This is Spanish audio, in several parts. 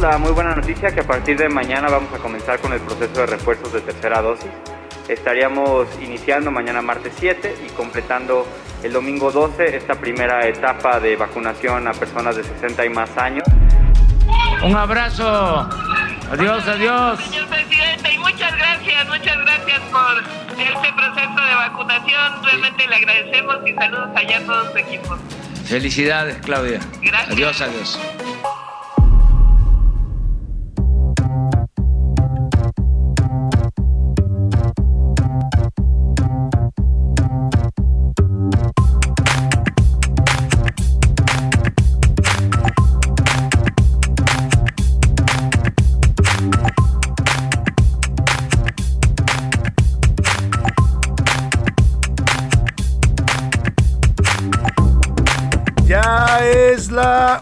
La muy buena noticia que a partir de mañana vamos a comenzar con el proceso de refuerzos de tercera dosis. Estaríamos iniciando mañana martes 7 y completando el domingo 12 esta primera etapa de vacunación a personas de 60 y más años. Un abrazo. Adiós, adiós. Señor presidente, y muchas gracias, muchas gracias por este proceso de vacunación. Realmente le agradecemos y saludos allá a todo su equipo. Felicidades, Claudia. Gracias. Adiós, adiós.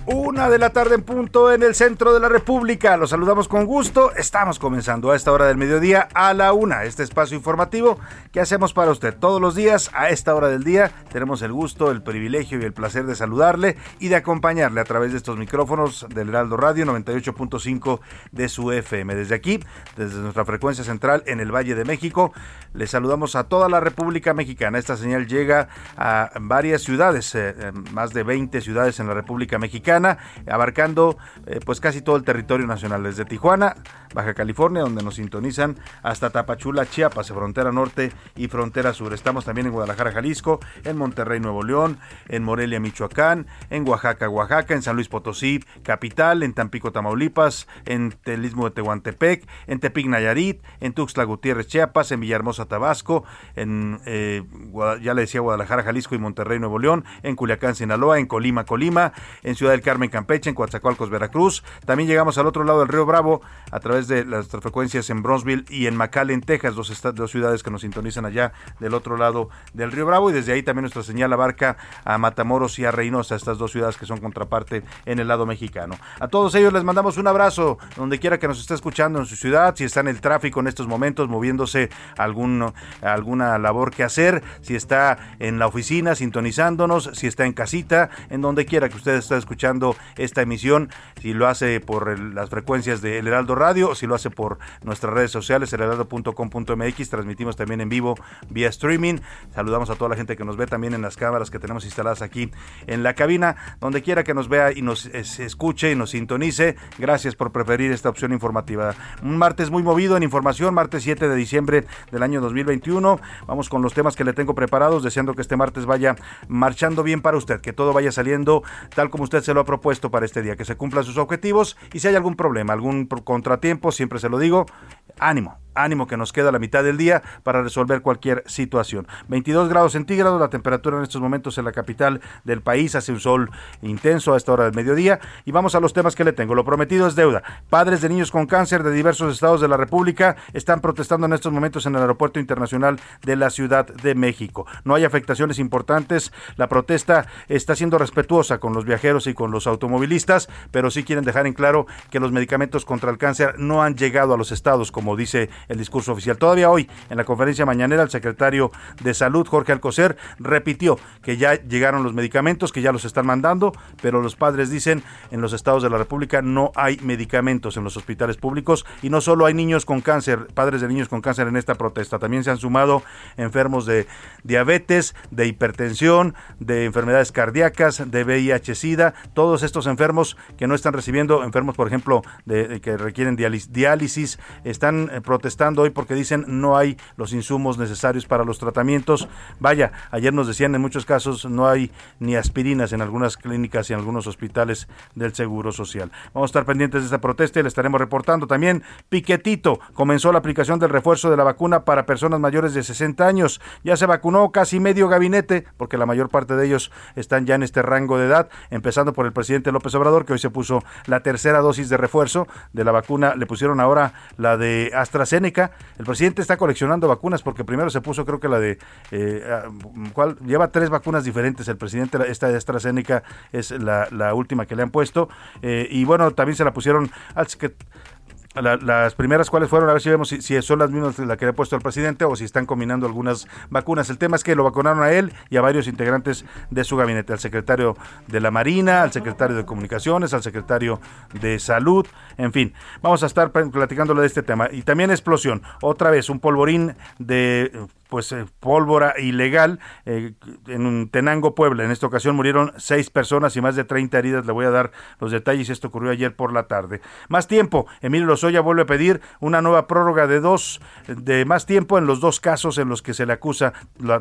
Una de la tarde en punto en el centro de la República. Los saludamos con gusto. Estamos comenzando a esta hora del mediodía a la una. Este espacio informativo que hacemos para usted todos los días a esta hora del día. Tenemos el gusto, el privilegio y el placer de saludarle y de acompañarle a través de estos micrófonos del Heraldo Radio 98.5 de su FM. Desde aquí, desde nuestra frecuencia central en el Valle de México, le saludamos a toda la República Mexicana. Esta señal llega a varias ciudades, eh, eh, más de 20 ciudades en la República Mexicana, abarcando eh, pues casi todo el territorio nacional, desde Tijuana, Baja California, donde nos sintonizan, hasta Tapachula, Chiapas, frontera norte y frontera sur. Estamos también en Guadalajara, Jalisco, en Monterrey, Nuevo León, en Morelia, Michoacán, en Oaxaca, Oaxaca, en San Luis Potosí, capital, en Tampico, Tamaulipas, en Telismo de Tehuantepec, en Tepic, Nayarit, en Tuxtla Gutiérrez, Chiapas, en Villahermosa, Tabasco, en, eh, ya le decía Guadalajara, Jalisco y Monterrey, Nuevo León, en Culiacán, Sinaloa, en Colima, Colima, en Ciudad del Carmen, Campeche, en Coatzacoalcos, Veracruz. También llegamos al otro lado del río Bravo a través de las frecuencias en Bronzeville y en McAllen, Texas, dos, ciudades que nos sintonizan allá del otro lado del río Bravo. Y desde ahí también nuestra señal abarca a Matamoros y a Reynosa, estas dos ciudades que son contraparte en el lado mexicano. A todos ellos les mandamos un abrazo donde quiera que nos esté escuchando en su ciudad, si está en el tráfico en estos momentos, moviéndose algún, alguna labor que hacer, si está en la oficina sintonizándonos, si está en casita, en donde quiera que usted esté escuchando esta emisión, si lo hace por las frecuencias de El Heraldo Radio, si lo hace por nuestras redes sociales, elheraldo.com.mx, transmitimos también en vivo vía streaming. Saludamos a toda la gente que nos ve también en las cámaras que tenemos instaladas aquí en la cabina, donde quiera que nos vea y nos escuche y nos sintonice. Gracias por preferir esta opción informativa. Un martes muy movido en información, martes 7 de diciembre del año 2021. Vamos con los temas que le tengo preparados, deseando que este martes vaya marchando bien para usted, que todo vaya saliendo tal como usted se lo ha propuesto para este día, que se cumplan sus objetivos y si hay algún problema, algún pro- siempre se lo digo, ánimo, ánimo que nos queda la mitad del día para resolver cualquier situación. 22 grados centígrados, la temperatura en estos momentos en la capital del país, hace un sol intenso a esta hora del mediodía y vamos a los temas que le tengo. Lo prometido es deuda. Padres de niños con cáncer de diversos estados de la República están protestando en estos momentos en el Aeropuerto Internacional de la Ciudad de México. No hay afectaciones importantes, la protesta está siendo respetuosa con los viajeros y con los automovilistas, pero sí quieren dejar en claro que los medicamentos contra el cáncer no han llegado a los estados como como dice el discurso oficial. Todavía hoy, en la conferencia mañanera, el secretario de Salud, Jorge Alcocer, repitió que ya llegaron los medicamentos, que ya los están mandando, pero los padres dicen en los estados de la República no hay medicamentos en los hospitales públicos y no solo hay niños con cáncer, padres de niños con cáncer en esta protesta, también se han sumado enfermos de diabetes, de hipertensión, de enfermedades cardíacas, de VIH-Sida, todos estos enfermos que no están recibiendo, enfermos por ejemplo de, que requieren diálisis, están eh, protestando hoy porque dicen no hay los insumos necesarios para los tratamientos. Vaya, ayer nos decían en muchos casos no hay ni aspirinas en algunas clínicas y en algunos hospitales del Seguro Social. Vamos a estar pendientes de esta protesta y le estaremos reportando. También Piquetito comenzó la aplicación del refuerzo de la vacuna para personas mayores de 60 años. Ya se vacunó casi medio gabinete, porque la mayor parte de ellos están ya en este rango de edad, empezando por el presidente López Obrador, que hoy se puso la tercera dosis de refuerzo de la vacuna. Le pusieron ahora la de AstraZeneca. El presidente está coleccionando vacunas porque primero se puso, creo que la de. Eh, ah. Lleva tres vacunas diferentes. El presidente, esta de AstraZeneca es la, última que le han puesto. Eh, y bueno, también se la pusieron las primeras cuáles fueron, a ver si vemos si, son las mismas las que le ha puesto el presidente o si están combinando algunas vacunas. El tema es que lo vacunaron a él y a varios integrantes de su gabinete, al secretario de la Marina, al secretario de Comunicaciones, al secretario de Salud, en fin. Vamos a estar platicándole de este tema. Y también explosión, otra vez un polvorín de pues eh, pólvora ilegal eh, en Tenango, Puebla. En esta ocasión murieron seis personas y más de 30 heridas. Le voy a dar los detalles. Esto ocurrió ayer por la tarde. Más tiempo. Emilio Lozoya vuelve a pedir una nueva prórroga de dos, de más tiempo en los dos casos en los que se le acusa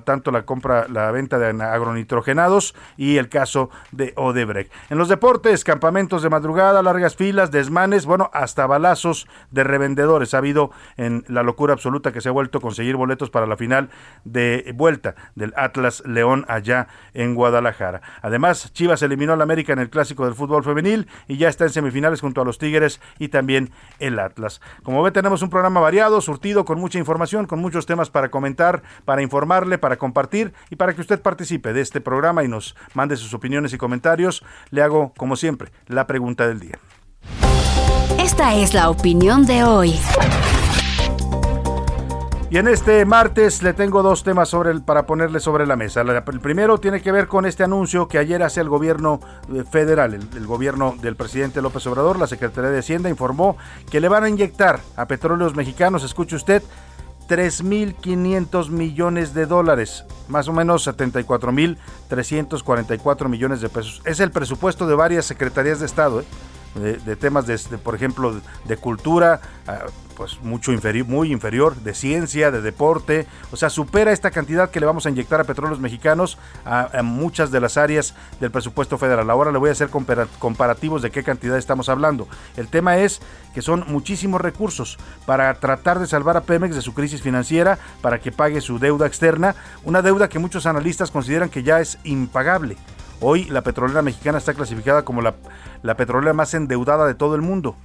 tanto la compra, la venta de agronitrogenados y el caso de Odebrecht. En los deportes, campamentos de madrugada, largas filas, desmanes, bueno, hasta balazos de revendedores. Ha habido en la locura absoluta que se ha vuelto conseguir boletos para la final de vuelta del Atlas León allá en Guadalajara. Además, Chivas eliminó al América en el clásico del fútbol femenil y ya está en semifinales junto a los Tigres y también el Atlas. Como ve, tenemos un programa variado, surtido, con mucha información, con muchos temas para comentar, para informarle, para compartir y para que usted participe de este programa y nos mande sus opiniones y comentarios. Le hago, como siempre, la pregunta del día. Esta es la opinión de hoy. Y en este martes le tengo dos temas sobre el, para ponerle sobre la mesa. El primero tiene que ver con este anuncio que ayer hace el gobierno eh, federal, el, gobierno del presidente López Obrador, la Secretaría de Hacienda informó que le van a inyectar a petróleos mexicanos, escuche usted, 3.500 millones de dólares, más o menos 74.344 millones de pesos. Es el presupuesto de varias secretarías de Estado. ¿eh? De, temas de, por ejemplo, de cultura, ah, pues mucho inferior, muy inferior, de ciencia, de deporte, o sea, supera esta cantidad que le vamos a inyectar a petróleos mexicanos a, muchas de las áreas del presupuesto federal. Ahora le voy a hacer comparativos de qué cantidad estamos hablando. El tema es que son muchísimos recursos para tratar de salvar a Pemex de su crisis financiera, para que pague su deuda externa, una deuda que muchos analistas consideran que ya es impagable. Hoy la petrolera mexicana está clasificada como la, la petrolera más endeudada de todo el mundo.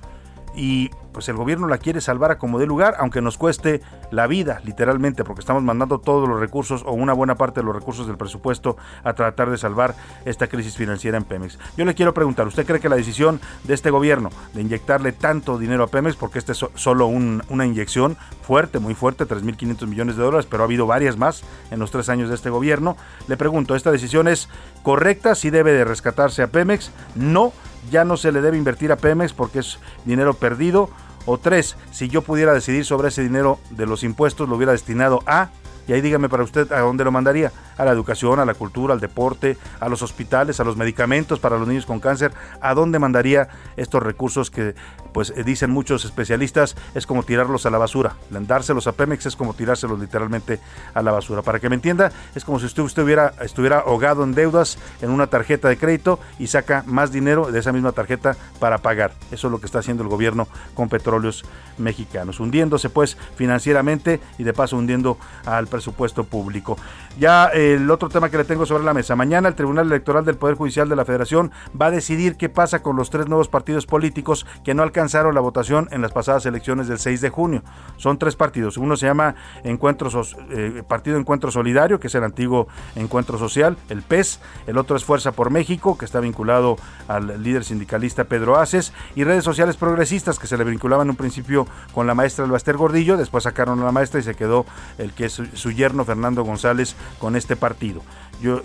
Y pues el gobierno la quiere salvar a como de lugar, aunque nos cueste la vida, literalmente, porque estamos mandando todos los recursos o una buena parte de los recursos del presupuesto a tratar de salvar esta crisis financiera en Pemex. Yo le quiero preguntar, ¿usted cree que la decisión de este gobierno de inyectarle tanto dinero a Pemex, porque este es solo una inyección fuerte, muy fuerte, 3.500 millones de dólares, pero ha habido varias más en los tres años de este gobierno, le pregunto, ¿esta decisión es correcta? ¿Si debe de rescatarse a Pemex? No ya no se le debe invertir a Pemex porque es dinero perdido. O tres, si yo pudiera decidir sobre ese dinero de los impuestos, lo hubiera destinado a y ahí dígame para usted a dónde lo mandaría. A la educación, a la cultura, al deporte, a los hospitales, a los medicamentos para los niños con cáncer. ¿A dónde mandaría estos recursos que, pues eh, dicen muchos especialistas, es como tirarlos a la basura? Dárselos a Pemex es como tirárselos literalmente a la basura. Para que me entienda, es como si usted, usted hubiera, estuviera ahogado en deudas en una tarjeta de crédito y saca más dinero de esa misma tarjeta para pagar. Eso es lo que está haciendo el gobierno con petróleos mexicanos. Hundiéndose pues financieramente y de paso hundiendo al presupuesto público. Ya el otro tema que le tengo sobre la mesa. Mañana el Tribunal Electoral del Poder Judicial de la Federación va a decidir qué pasa con los tres nuevos partidos políticos que no alcanzaron la votación en las pasadas elecciones del 6 de junio. Son tres partidos. Uno se llama Encuentros, eh, Partido Encuentro Solidario, que es el antiguo Encuentro Social, el PES. El otro es Fuerza por México, que está vinculado al líder sindicalista Pedro Aces. Y redes sociales progresistas, que se le vinculaban en un principio con la maestra Albaster Gordillo, después sacaron a la maestra y se quedó el que es su yerno Fernando González con este partido. Yo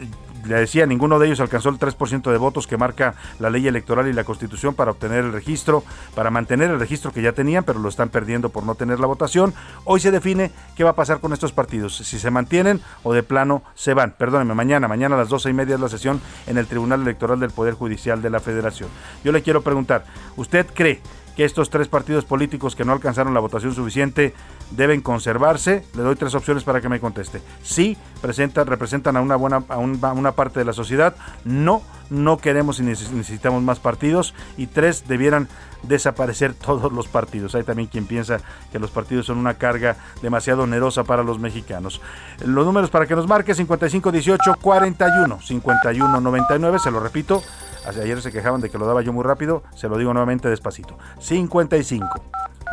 le decía, ninguno de ellos alcanzó el 3% de votos que marca la ley electoral y la constitución para obtener el registro, para mantener el registro que ya tenían, pero lo están perdiendo por no tener la votación. Hoy se define qué va a pasar con estos partidos, si se mantienen o de plano se van. Perdóneme, mañana, mañana a las doce y media es la sesión en el Tribunal Electoral del Poder Judicial de la Federación. Yo le quiero preguntar, ¿usted cree que estos tres partidos políticos que no alcanzaron la votación suficiente deben conservarse? Le doy tres opciones para que me conteste. Sí, presentan, representan a una buena a, una parte de la sociedad. No, no queremos y necesitamos más partidos. Y tres, debieran desaparecer todos los partidos. Hay también quien piensa que los partidos son una carga demasiado onerosa para los mexicanos. Los números para que nos marque 55 18 41 51 99, se lo repito, Ayer se quejaban de que lo daba yo muy rápido, se lo digo nuevamente despacito. 55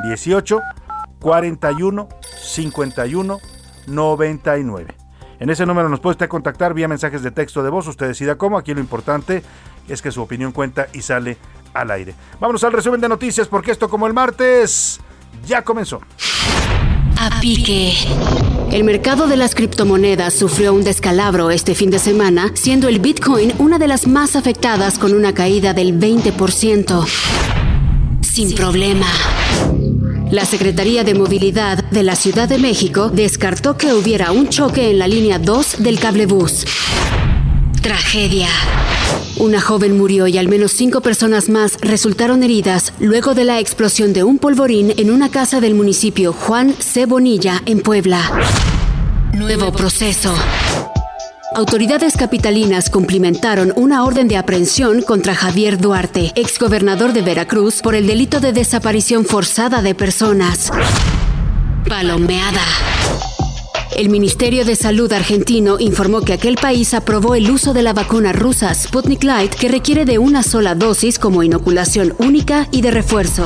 18 41 51 99. En ese número nos puede usted contactar vía mensajes de texto de voz. Usted decida cómo. Aquí lo importante es que su opinión cuenta y sale al aire. Vámonos al resumen de noticias porque esto como el martes ya comenzó. A pique. El mercado de las criptomonedas sufrió un descalabro este fin de semana, siendo el Bitcoin una de las más afectadas con una caída del 20%. Sin problema. La Secretaría de Movilidad de la Ciudad de México descartó que hubiera un choque en la línea 2 del cablebús. Tragedia. Una joven murió y al menos cinco personas más resultaron heridas luego de la explosión de un polvorín en una casa del municipio Juan C. Bonilla, en Puebla. Nuevo proceso. Autoridades capitalinas cumplimentaron una orden de aprehensión contra Javier Duarte, exgobernador de Veracruz, por el delito de desaparición forzada de personas. Palomeada. El Ministerio de Salud argentino informó que aquel país aprobó el uso de la vacuna rusa Sputnik Light que requiere de una sola dosis como inoculación única y de refuerzo.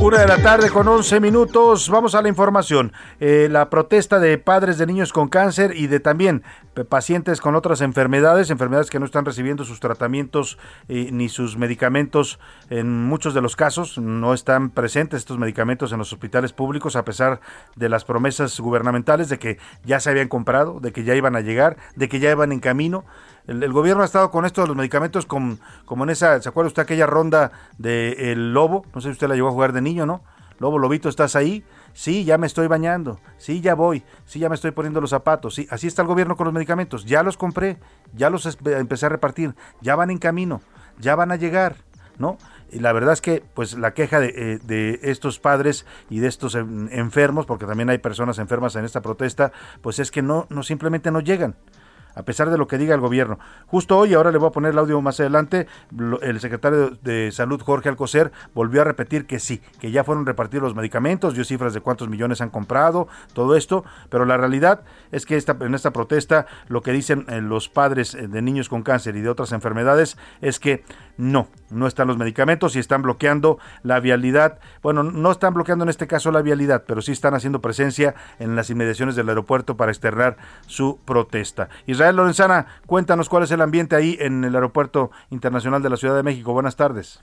Una de la tarde con 11 minutos. Vamos a la información. Eh, la protesta de padres de niños con cáncer y de también pacientes con otras enfermedades, enfermedades que no están recibiendo sus tratamientos eh, ni sus medicamentos. En muchos de los casos no están presentes estos medicamentos en los hospitales públicos a pesar de las promesas gubernamentales de que ya se habían comprado, de que ya iban a llegar, de que ya iban en camino. El, gobierno ha estado con esto de los medicamentos como en esa, ¿se acuerda usted aquella ronda del lobo? No sé si usted la llevó a jugar de niño, ¿no? Lobo, lobito, ¿estás ahí? Sí, ya me estoy bañando. Sí, ya voy. Sí, ya me estoy poniendo los zapatos. Sí, así está el gobierno con los medicamentos. Ya los compré, ya los empecé a repartir, ya van en camino, ya van a llegar, ¿no? Y la verdad es que, pues, la queja de, eh, de estos padres y de estos enfermos, porque también hay personas enfermas en esta protesta, pues es que no, no simplemente no llegan a pesar de lo que diga el gobierno. Justo hoy, ahora le voy a poner el audio más adelante, el secretario de Salud, Jorge Alcocer, volvió a repetir que sí, que ya fueron repartidos los medicamentos, dio cifras de cuántos millones han comprado, todo esto, pero la realidad es que en esta protesta lo que dicen eh, los padres eh, de niños con cáncer y de otras enfermedades es que no, no están los medicamentos y están bloqueando la vialidad. Bueno, no están bloqueando en este caso la vialidad, pero sí están haciendo presencia en las inmediaciones del aeropuerto para externar su protesta. Israel Lorenzana, cuéntanos cuál es el ambiente ahí en el Aeropuerto Internacional de la Ciudad de México. Buenas tardes.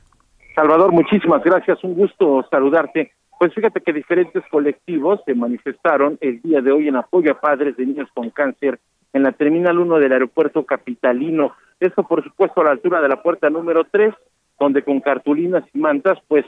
Salvador, muchísimas gracias. Un gusto saludarte. Pues fíjate que diferentes colectivos se manifestaron el día de hoy en apoyo a padres de niños con cáncer en la Terminal 1 del Aeropuerto Capitalino. Esto, por supuesto, a la altura de la puerta número 3, donde con cartulinas y mantas, pues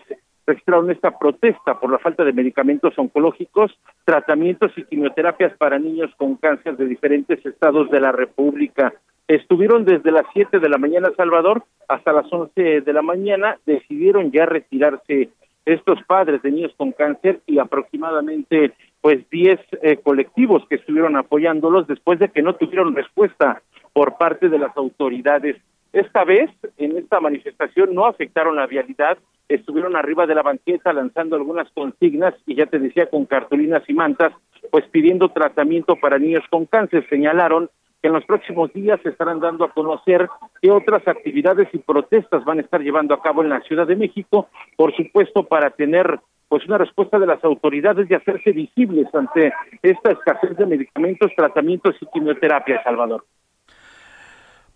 registraron esta protesta por la falta de medicamentos oncológicos, tratamientos y quimioterapias para niños con cáncer de diferentes estados de la República. Estuvieron desde las 7 de la mañana, Salvador, hasta las 11 de la mañana, decidieron ya retirarse estos padres de niños con cáncer y aproximadamente pues 10 eh, colectivos que estuvieron apoyándolos después de que no tuvieron respuesta por parte de las autoridades. Esta vez, en esta manifestación, no afectaron la vialidad, estuvieron arriba de la banqueta lanzando algunas consignas y ya te decía con cartulinas y mantas, pues pidiendo tratamiento para niños con cáncer. Señalaron que en los próximos días se estarán dando a conocer qué otras actividades y protestas van a estar llevando a cabo en la Ciudad de México, por supuesto para tener pues una respuesta de las autoridades y hacerse visibles ante esta escasez de medicamentos, tratamientos y quimioterapia, Salvador.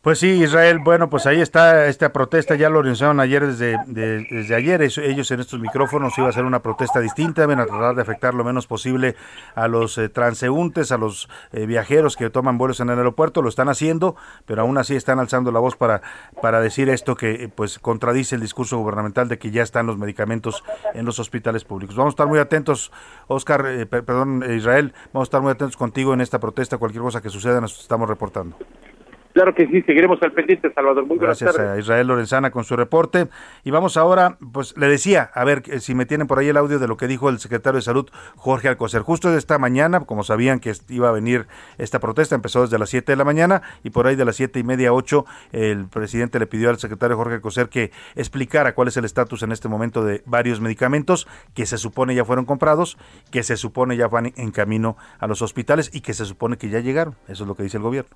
Pues sí, Israel, bueno, pues ahí está esta protesta, ya lo organizaron ayer desde, desde ayer, ellos en estos micrófonos iba a ser una protesta distinta, van a tratar de afectar lo menos posible a los eh, transeúntes, a los eh, viajeros que toman vuelos en el aeropuerto, lo están haciendo, pero aún así están alzando la voz para, para decir esto que pues contradice el discurso gubernamental de que ya están los medicamentos en los hospitales públicos. Vamos a estar muy atentos, Oscar, eh, perdón, Israel, vamos a estar muy atentos contigo en esta protesta, cualquier cosa que suceda nos estamos reportando. Claro que sí, seguiremos al pendiente, Salvador. Muy Gracias a Israel Lorenzana con su reporte. Y vamos ahora, pues le decía, a ver si me tienen por ahí el audio de lo que dijo el secretario de Salud, Jorge Alcocer. Justo de esta mañana, como sabían que iba a venir esta protesta, empezó desde las 7 de la mañana y por ahí de las siete y media a 8, el presidente le pidió al secretario Jorge Alcocer que explicara cuál es el estatus en este momento de varios medicamentos que se supone ya fueron comprados, que se supone ya van en camino a los hospitales y que se supone que ya llegaron. Eso es lo que dice el gobierno.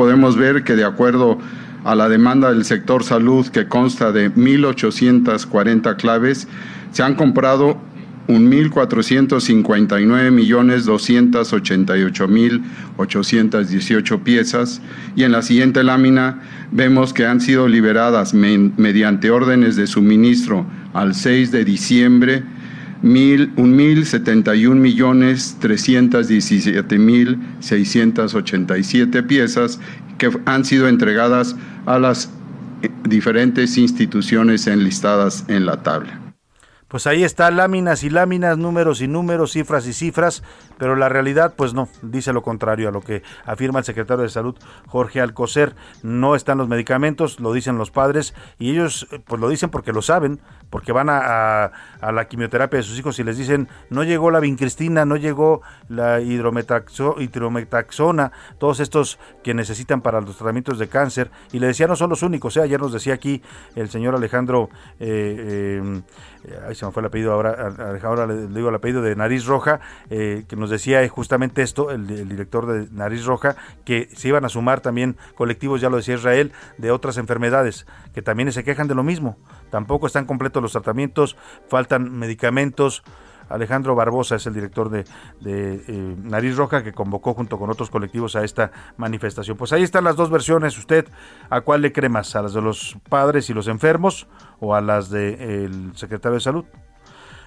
Podemos ver que de acuerdo a la demanda del sector salud, que consta de 1.840 claves, se han comprado 1.459.288.818 piezas. Y en la siguiente lámina vemos que han sido liberadas mediante órdenes de suministro al 6 de diciembre mil, un mil setenta y un millones trescientos diecisiete mil seiscientos ochenta y siete piezas que han sido entregadas a las eh, diferentes instituciones enlistadas en la tabla. Pues ahí está láminas y láminas, números y números, cifras y cifras, pero la realidad pues no, dice lo contrario a lo que afirma el secretario de Salud Jorge Alcocer. No están los medicamentos, lo dicen los padres y ellos pues lo dicen porque lo saben, porque van a, la quimioterapia de sus hijos y les dicen no llegó la vincristina, no llegó la hidrometaxona, todos estos que necesitan para los tratamientos de cáncer y le decía no son los únicos, ¿eh? ayer nos decía aquí el señor Alejandro eh, eh, ahí se me fue el apellido ahora, ahora le digo el apellido de Nariz Roja, eh, que nos decía justamente esto, el, director de Nariz Roja, que se iban a sumar también colectivos, ya lo decía Israel, de otras enfermedades, que también se quejan de lo mismo. Tampoco están completos los tratamientos, faltan medicamentos, Alejandro Barbosa es el director de, eh, Nariz Roja que convocó junto con otros colectivos a esta manifestación. Pues ahí están las dos versiones. ¿Usted a cuál le cree más? ¿A las de los padres y los enfermos o a las del secretario de Salud?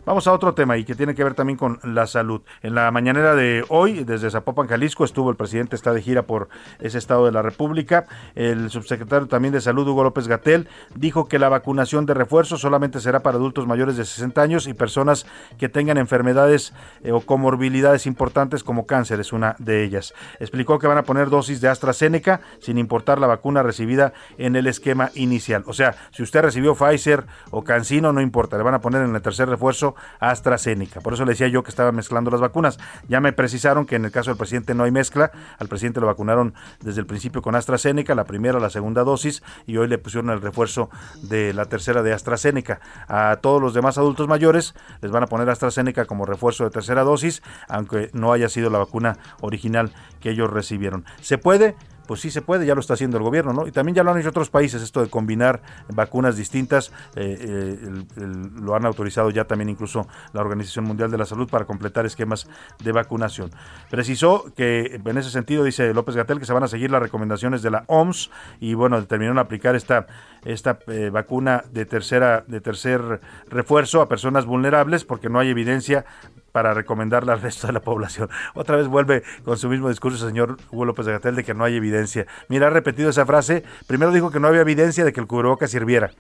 Vamos a otro tema y que tiene que ver también con la salud. En la mañanera de hoy, desde Zapopan, Jalisco, estuvo el presidente, está de gira por ese estado de la República. El subsecretario también de Salud, Hugo López Gatel, dijo que la vacunación de refuerzo solamente será para adultos mayores de 60 años y personas que tengan enfermedades eh, o comorbilidades importantes como cáncer, es una de ellas. Explicó que van a poner dosis de AstraZeneca sin importar la vacuna recibida en el esquema inicial. O sea, si usted recibió Pfizer o Cancino, no importa, le van a poner en el tercer refuerzo AstraZeneca. Por eso le decía yo que estaban mezclando las vacunas. Ya me precisaron que en el caso del presidente no hay mezcla. Al presidente lo vacunaron desde el principio con AstraZeneca, la primera, la segunda dosis, y hoy le pusieron el refuerzo de la tercera de AstraZeneca. A todos los demás adultos mayores les van a poner AstraZeneca como refuerzo de tercera dosis, aunque no haya sido la vacuna original que ellos recibieron. ¿Se puede? Pues sí se puede, ya lo está haciendo el gobierno, ¿no? Y también ya lo han hecho otros países, esto de combinar vacunas distintas, eh, eh, lo han autorizado ya también incluso la Organización Mundial de la Salud para completar esquemas de vacunación. Precisó que en ese sentido, dice López Gatel, que se van a seguir las recomendaciones de la OMS y bueno, determinaron aplicar esta, esta eh, vacuna de tercera, de tercer refuerzo a personas vulnerables porque no hay evidencia para recomendarla al resto de la población. Otra vez vuelve con su mismo discurso el señor Hugo López de Gatel de que no hay evidencia. Mira, ha repetido esa frase. Primero dijo que no había evidencia de que el cubrebocas sirviera.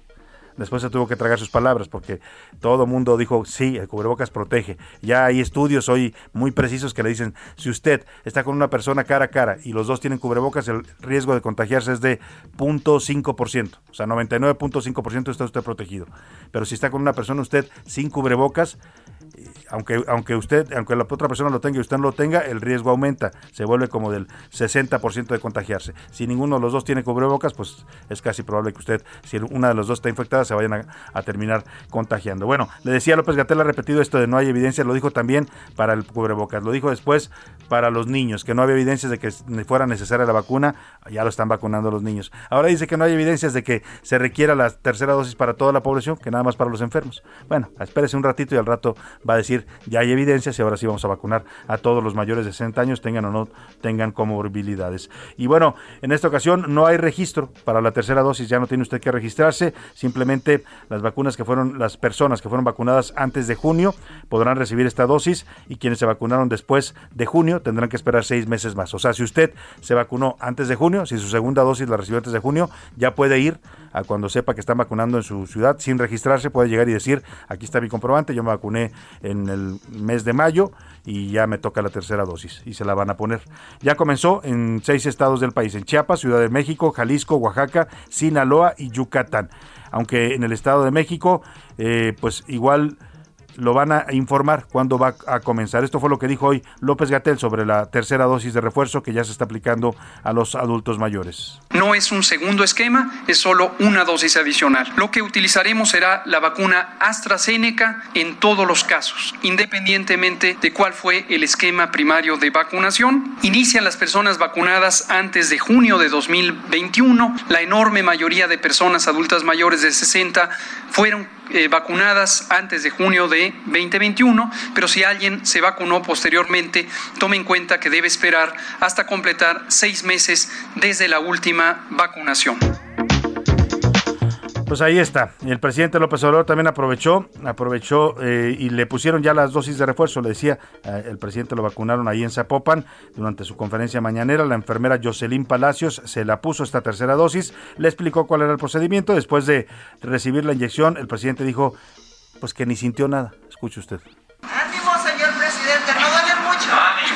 Después se tuvo que tragar sus palabras porque todo mundo dijo, sí, el cubrebocas protege. Ya hay estudios hoy muy precisos que le dicen, si usted está con una persona cara a cara y los dos tienen cubrebocas, el riesgo de contagiarse es de 0.5%. O sea, 99.5% está usted protegido. Pero si está con una persona usted sin cubrebocas, aunque, aunque usted, aunque la otra persona lo tenga y usted no lo tenga, el riesgo aumenta, se vuelve como del 60% de contagiarse. Si ninguno de los dos tiene cubrebocas, pues es casi probable que usted, si una de los dos está infectada, se vayan a, terminar contagiando. Bueno, le decía López Gatel ha repetido esto de no hay evidencia, lo dijo también para el cubrebocas, lo dijo después para los niños, que no había evidencias de que fuera necesaria la vacuna, ya lo están vacunando los niños. Ahora dice que no hay evidencias de que se requiera la tercera dosis para toda la población, que nada más para los enfermos. Bueno, espérese un ratito y al rato va a decir, ya hay evidencias y ahora sí vamos a vacunar a todos los mayores de 60 años, tengan o no tengan comorbilidades. Y bueno, en esta ocasión no hay registro para la tercera dosis, ya no tiene usted que registrarse, simplemente las vacunas que fueron, las personas que fueron vacunadas antes de junio podrán recibir esta dosis y quienes se vacunaron después de junio tendrán que esperar seis meses más. O sea, si usted se vacunó antes de junio, si su segunda dosis la recibió antes de junio, ya puede ir a cuando sepa que están vacunando en su ciudad sin registrarse, puede llegar y decir, aquí está mi comprobante, yo me vacuné en el mes de mayo y ya me toca la tercera dosis y se la van a poner. Ya comenzó en seis estados del país, en Chiapas, Ciudad de México, Jalisco, Oaxaca, Sinaloa y Yucatán. Aunque en el Estado de México, eh, pues igual lo van a informar cuándo va a comenzar. Esto fue lo que dijo hoy López Gatel sobre la tercera dosis de refuerzo que ya se está aplicando a los adultos mayores. No es un segundo esquema, es solo una dosis adicional. Lo que utilizaremos será la vacuna AstraZeneca en todos los casos, independientemente de cuál fue el esquema primario de vacunación. Inician las personas vacunadas antes de junio de 2021. La enorme mayoría de personas adultas mayores de 60 fueron eh, vacunadas antes de junio de 2021, pero si alguien se vacunó posteriormente, tome en cuenta que debe esperar hasta completar seis meses desde la última vacunación. Pues ahí está. El presidente López Obrador también aprovechó, aprovechó eh, y le pusieron ya las dosis de refuerzo. Le decía, eh, el presidente lo vacunaron ahí en Zapopan durante su conferencia mañanera. La enfermera Jocelyn Palacios se la puso esta tercera dosis. Le explicó cuál era el procedimiento. Después de recibir la inyección, el presidente dijo, pues que ni sintió nada. Escuche usted.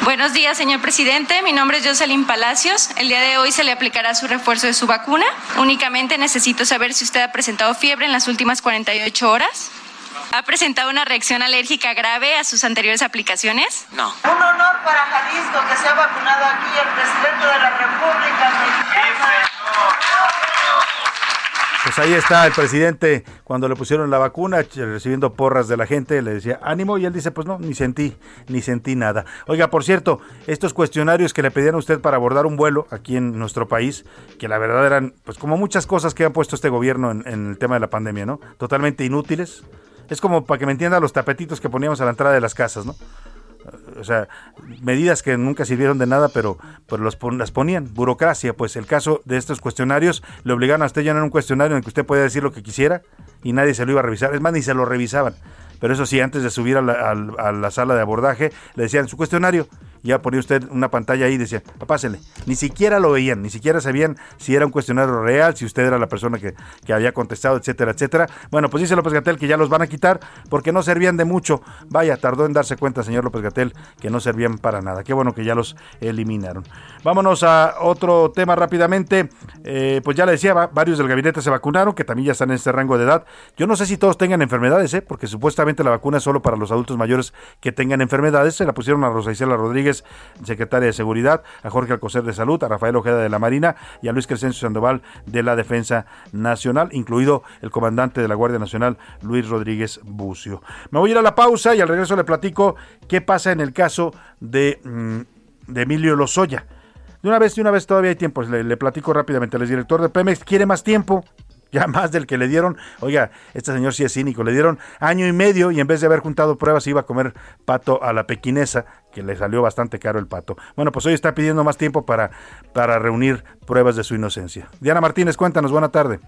Buenos días, señor presidente. Mi nombre es Jocelyn Palacios. El día de hoy se le aplicará su refuerzo de su vacuna. Únicamente necesito saber si usted ha presentado fiebre en las últimas 48 horas. ¿Ha presentado una reacción alérgica grave a sus anteriores aplicaciones? No. Un honor para Jalisco que se ha vacunado aquí el presidente de la República Mexicana. Pues ahí está el presidente cuando le pusieron la vacuna, recibiendo porras de la gente, le decía ánimo y él dice, pues no, ni sentí, ni sentí nada. Oiga, por cierto, estos cuestionarios que le pedían a usted para abordar un vuelo aquí en nuestro país, que la verdad eran, pues como muchas cosas que ha puesto este gobierno en, en el tema de la pandemia, ¿no? Totalmente inútiles. Es como para que me entienda los tapetitos que poníamos a la entrada de las casas, ¿no? O sea, medidas que nunca sirvieron de nada, pero, pero los, las ponían. Burocracia, pues el caso de estos cuestionarios, le obligaron a usted llenar un cuestionario en el que usted podía decir lo que quisiera y nadie se lo iba a revisar. Es más, ni se lo revisaban. Pero eso sí, antes de subir a la, sala de abordaje, le decían su cuestionario. Ya ponía usted una pantalla ahí y decía, pásele. Ni siquiera lo veían, ni siquiera sabían si era un cuestionario real, si usted era la persona que, había contestado, etcétera, etcétera. Bueno, pues dice López Gatel que ya los van a quitar porque no servían de mucho. Vaya, tardó en darse cuenta, señor López Gatel, que no servían para nada. Qué bueno que ya los eliminaron. Vámonos a otro tema rápidamente. Eh, pues ya le decía, varios del gabinete se vacunaron, que también ya están en este rango de edad. Yo no sé si todos tengan enfermedades, ¿eh? porque supuestamente la vacuna es solo para los adultos mayores que tengan enfermedades. Se la pusieron a Rosa Isela Rodríguez, secretaria de Seguridad, a Jorge Alcocer de Salud, a Rafael Ojeda de la Marina y a Luis Crescencio Sandoval de la Defensa Nacional, incluido el comandante de la Guardia Nacional, Luis Rodríguez Bucio. Me voy a ir a la pausa y al regreso le platico qué pasa en el caso de, mm, Emilio Lozoya. De una vez, de una vez todavía hay tiempo, le, le platico rápidamente. El director de Pemex quiere más tiempo ya más del que le dieron. Oiga, este señor sí es cínico, le dieron año y medio y en vez de haber juntado pruebas iba a comer pato a la pequinesa, que le salió bastante caro el pato. Bueno, pues hoy está pidiendo más tiempo para, para reunir pruebas de su inocencia. Diana Martínez, cuéntanos, buena tarde.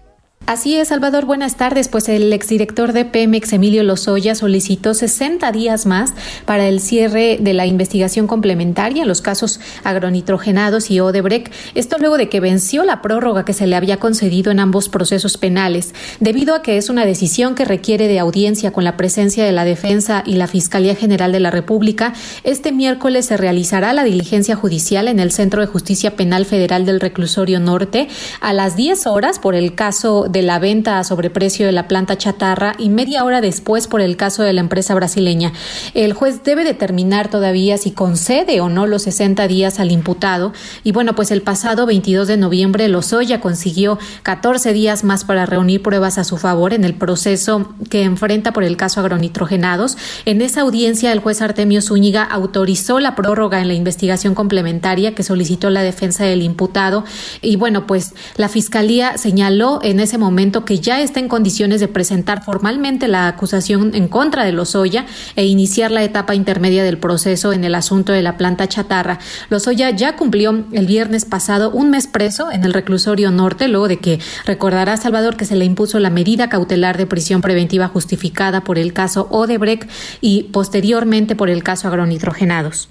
Así es, Salvador, buenas tardes. Pues el exdirector de Pemex, Emilio Lozoya, solicitó 60 días más para el cierre de la investigación complementaria en los casos agronitrogenados y Odebrecht. Esto luego de que venció la prórroga que se le había concedido en ambos procesos penales, debido a que es una decisión que requiere de audiencia con la presencia de la defensa y la Fiscalía General de la República. Este miércoles se realizará la diligencia judicial en el Centro de Justicia Penal Federal del Reclusorio Norte a las 10 horas por el caso de la venta a sobreprecio de la planta chatarra y media hora después por el caso de la empresa brasileña. El juez debe determinar todavía si concede o no los 60 días al imputado. Y bueno, pues el pasado 22 de noviembre Lozoya consiguió 14 días más para reunir pruebas a su favor en el proceso que enfrenta por el caso agronitrogenados. En esa audiencia, el juez Artemio Zúñiga autorizó la prórroga en la investigación complementaria que solicitó la defensa del imputado. Y bueno, pues la fiscalía señaló en ese momento que ya está en condiciones de presentar formalmente la acusación en contra de Lozoya e iniciar la etapa intermedia del proceso en el asunto de la planta chatarra. Lozoya ya cumplió el viernes pasado un mes preso en el reclusorio norte, luego de que recordará Salvador que se le impuso la medida cautelar de prisión preventiva justificada por el caso Odebrecht y posteriormente por el caso agronitrogenados.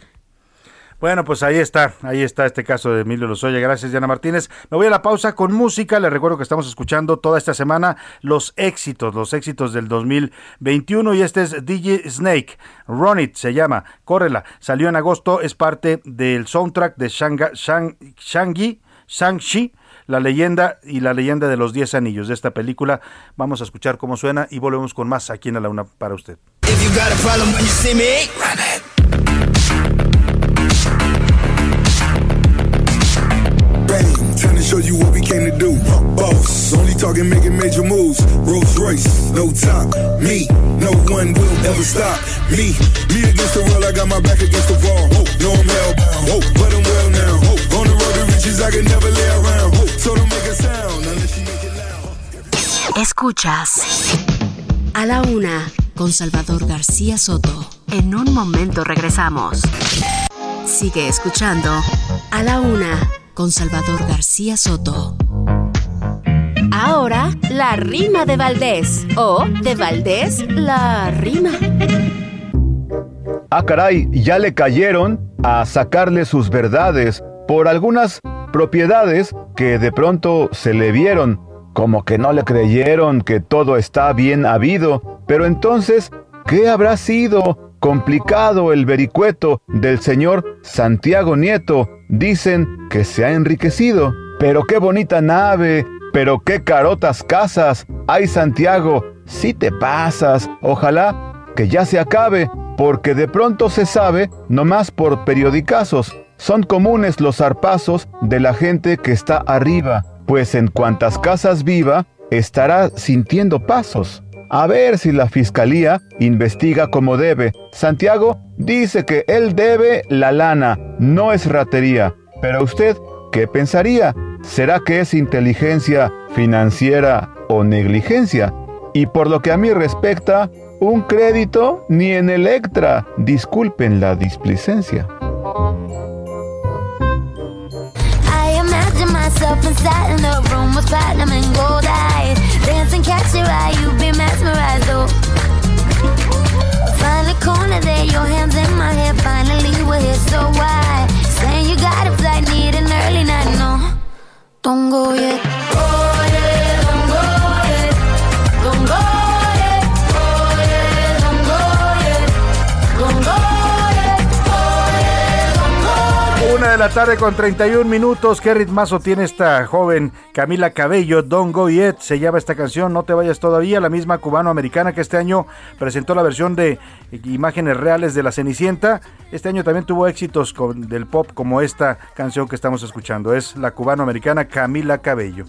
Bueno, pues ahí está, ahí está este caso de Emilio Lozoya. Gracias, Diana Martínez. Me voy a la pausa con música. Les recuerdo que estamos escuchando toda esta semana los éxitos, los éxitos del 2021 y este es DJ Snake. Run It se llama, córrela. Salió en agosto, es parte del soundtrack de Shang Shang Shang Shang-Chi la leyenda y la leyenda de los 10 anillos de esta película. Vamos a escuchar cómo suena y volvemos con más aquí en la una para usted. Trying to show you what we came to do. Boss, only talking making major moves. Rolls Royce, no top. Me, no one will ever stop. Me, me against the world, I got my back against the wall. No, I'm hellbound. Whoa, but I'm well now. Whoa, on the road to riches, I can never lay around. So don't make a sound unless you make it loud. Escuchas a la una con Salvador García Soto. En un momento regresamos. Sigue escuchando a la una con Salvador García Soto. Ahora, la rima de Valdés. O de Valdés, la rima. Ah, caray, ya le cayeron a sacarle sus verdades por algunas propiedades que de pronto se le vieron, como que no le creyeron que todo está bien habido. Pero entonces, ¿qué habrá sido? Complicado el vericueto del señor Santiago Nieto. Dicen que se ha enriquecido. Pero qué bonita nave, pero qué carotas casas. Ay Santiago, si te pasas. Ojalá que ya se acabe, porque de pronto se sabe, nomás por periodicazos. Son comunes los zarpazos de la gente que está arriba, pues en cuantas casas viva, estará sintiendo pasos. A ver si la fiscalía investiga como debe. Santiago dice que él debe la lana, no es ratería. Pero usted, ¿qué pensaría? ¿Será que es inteligencia financiera o negligencia? Y por lo que a mí respecta, un crédito ni en Electra. Disculpen la displicencia. Dance and catch your eye, you be mesmerized, oh. Find the corner there, your hands in my hair. Finally, we're here, so why? Saying you got a flight, need an early night, no. Don't go yet. Oh, Una de la tarde con 31 minutos. ¿Qué ritmazo tiene esta joven Camila Cabello? Don't Go Yet se llama esta canción. No te vayas todavía. La misma cubano-americana que este año presentó la versión de imágenes reales de la Cenicienta. Este año también tuvo éxitos del pop como esta canción que estamos escuchando. Es la cubano-americana Camila Cabello.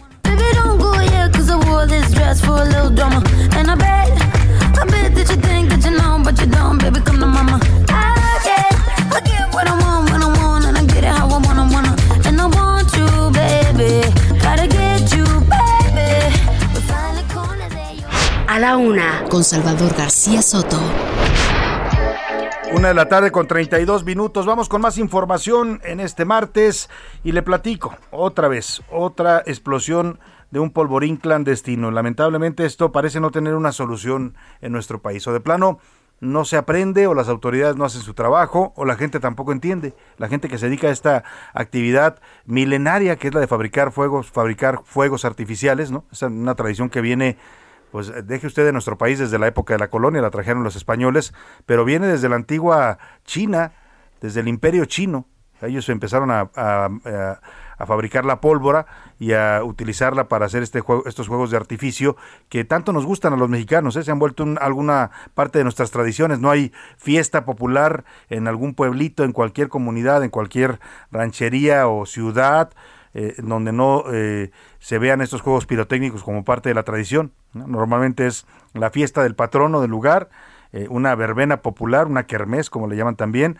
A la una, con Salvador García Soto. Una de la tarde con 32 minutos. Vamos con más información en este martes y le platico otra vez, otra explosión de un polvorín clandestino. Lamentablemente esto parece no tener una solución en nuestro país. O de plano no se aprende o las autoridades no hacen su trabajo o la gente tampoco entiende. La gente que se dedica a esta actividad milenaria que es la de fabricar fuegos, fabricar fuegos artificiales, ¿no? Es una tradición que viene pues deje usted de nuestro país desde la época de la colonia, la trajeron los españoles, pero viene desde la antigua China, desde el imperio chino. Ellos empezaron a, a fabricar la pólvora y a utilizarla para hacer este juego, estos juegos de artificio que tanto nos gustan a los mexicanos, ¿eh? se han vuelto alguna parte de nuestras tradiciones. No hay fiesta popular en algún pueblito, en cualquier comunidad, en cualquier ranchería o ciudad. Eh, donde no eh, se vean estos juegos pirotécnicos como parte de la tradición. Normalmente es la fiesta del patrono del lugar, una verbena popular, una kermés, como le llaman también,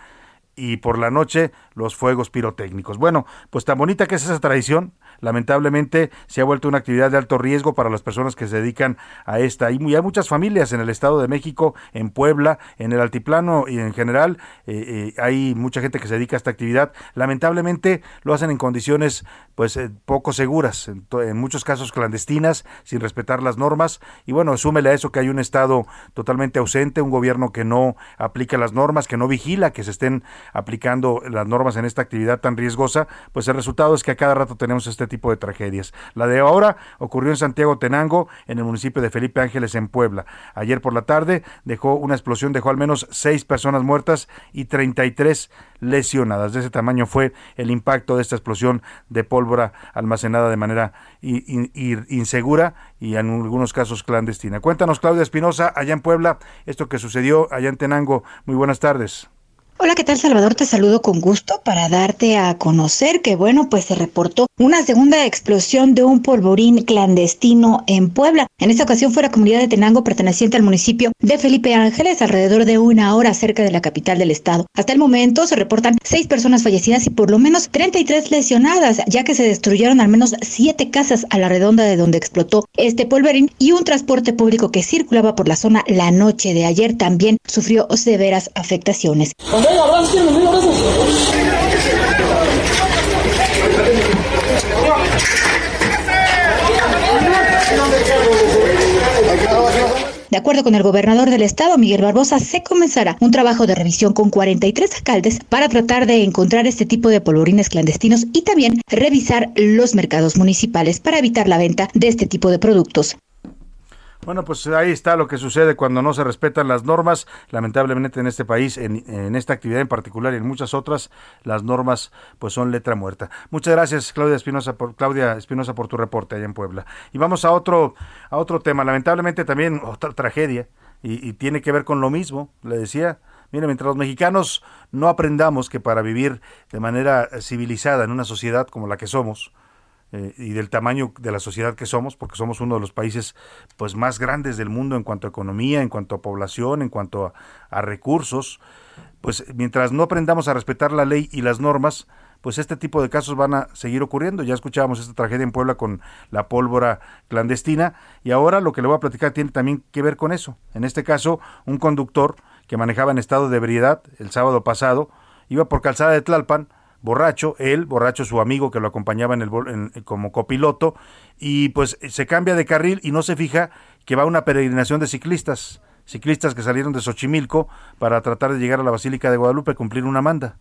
y por la noche los fuegos pirotécnicos. Bueno, pues tan bonita que es esa tradición, lamentablemente se ha vuelto una actividad de alto riesgo para las personas que se dedican a esta. Y hay muchas familias en el Estado de México, en Puebla, en el Altiplano y en general eh, eh, hay mucha gente que se dedica a esta actividad. Lamentablemente lo hacen en condiciones pues eh, poco seguras, en, muchos casos clandestinas, sin respetar las normas. Y bueno, súmele a eso que hay un Estado totalmente ausente, un gobierno que no aplica las normas, que no vigila que se estén aplicando las normas en esta actividad tan riesgosa, pues el resultado es que a cada rato tenemos este tipo de tragedias. La de ahora ocurrió en Santiago Tenango, en el municipio de Felipe Ángeles, en Puebla. Ayer por la tarde dejó una explosión, dejó al menos seis personas muertas y 33 lesionadas. De ese tamaño fue el impacto de esta explosión de pólvora almacenada de manera insegura y en algunos casos clandestina. Cuéntanos, Claudia Espinosa, allá en Puebla, esto que sucedió allá en Tenango. Muy buenas tardes. Hola, ¿qué tal Salvador? Te saludo con gusto para darte a conocer que, bueno, pues se reportó una segunda explosión de un polvorín clandestino en Puebla. En esta ocasión fue la comunidad de Tenango perteneciente al municipio de Felipe Ángeles, alrededor de una hora cerca de la capital del estado. Hasta el momento se reportan seis personas fallecidas y por lo menos 33 lesionadas, ya que se destruyeron al menos siete casas a la redonda de donde explotó este polvorín y un transporte público que circulaba por la zona la noche de ayer también sufrió severas afectaciones. De acuerdo con el gobernador del estado, Miguel Barbosa, se comenzará un trabajo de revisión con 43 alcaldes para tratar de encontrar este tipo de polvorines clandestinos y también revisar los mercados municipales para evitar la venta de este tipo de productos. Bueno, pues ahí está lo que sucede cuando no se respetan las normas. Lamentablemente en este país, en, esta actividad en particular y en muchas otras, las normas pues son letra muerta. Muchas gracias Claudia Espinosa por Claudia Espinosa por tu reporte allá en Puebla. Y vamos a otro a otro tema. Lamentablemente también otra tragedia y, y tiene que ver con lo mismo. Le decía, Mire, mientras los mexicanos no aprendamos que para vivir de manera civilizada en una sociedad como la que somos, eh, y del tamaño de la sociedad que somos, porque somos uno de los países pues más grandes del mundo en cuanto a economía, en cuanto a población, en cuanto a, recursos, pues mientras no aprendamos a respetar la ley y las normas, pues este tipo de casos van a seguir ocurriendo. Ya escuchábamos esta tragedia en Puebla con la pólvora clandestina y ahora lo que le voy a platicar tiene también que ver con eso. En este caso, un conductor que manejaba en estado de ebriedad el sábado pasado iba por calzada de Tlalpan, borracho, él, borracho su amigo que lo acompañaba en el, como copiloto, y pues se cambia de carril y no se fija que va una peregrinación de ciclistas, ciclistas que salieron de Xochimilco para tratar de llegar a la Basílica de Guadalupe cumplir una manda.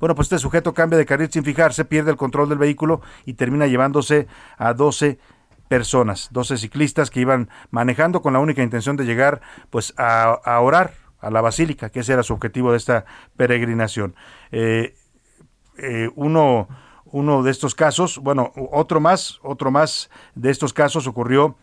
Bueno, pues este sujeto cambia de carril sin fijarse, pierde el control del vehículo y termina llevándose a 12 personas, 12 ciclistas que iban manejando con la única intención de llegar pues a, a orar a la basílica, que ese era su objetivo de esta peregrinación. Eh, eh, uno, uno de estos casos, bueno, otro más, otro más de estos casos ocurrió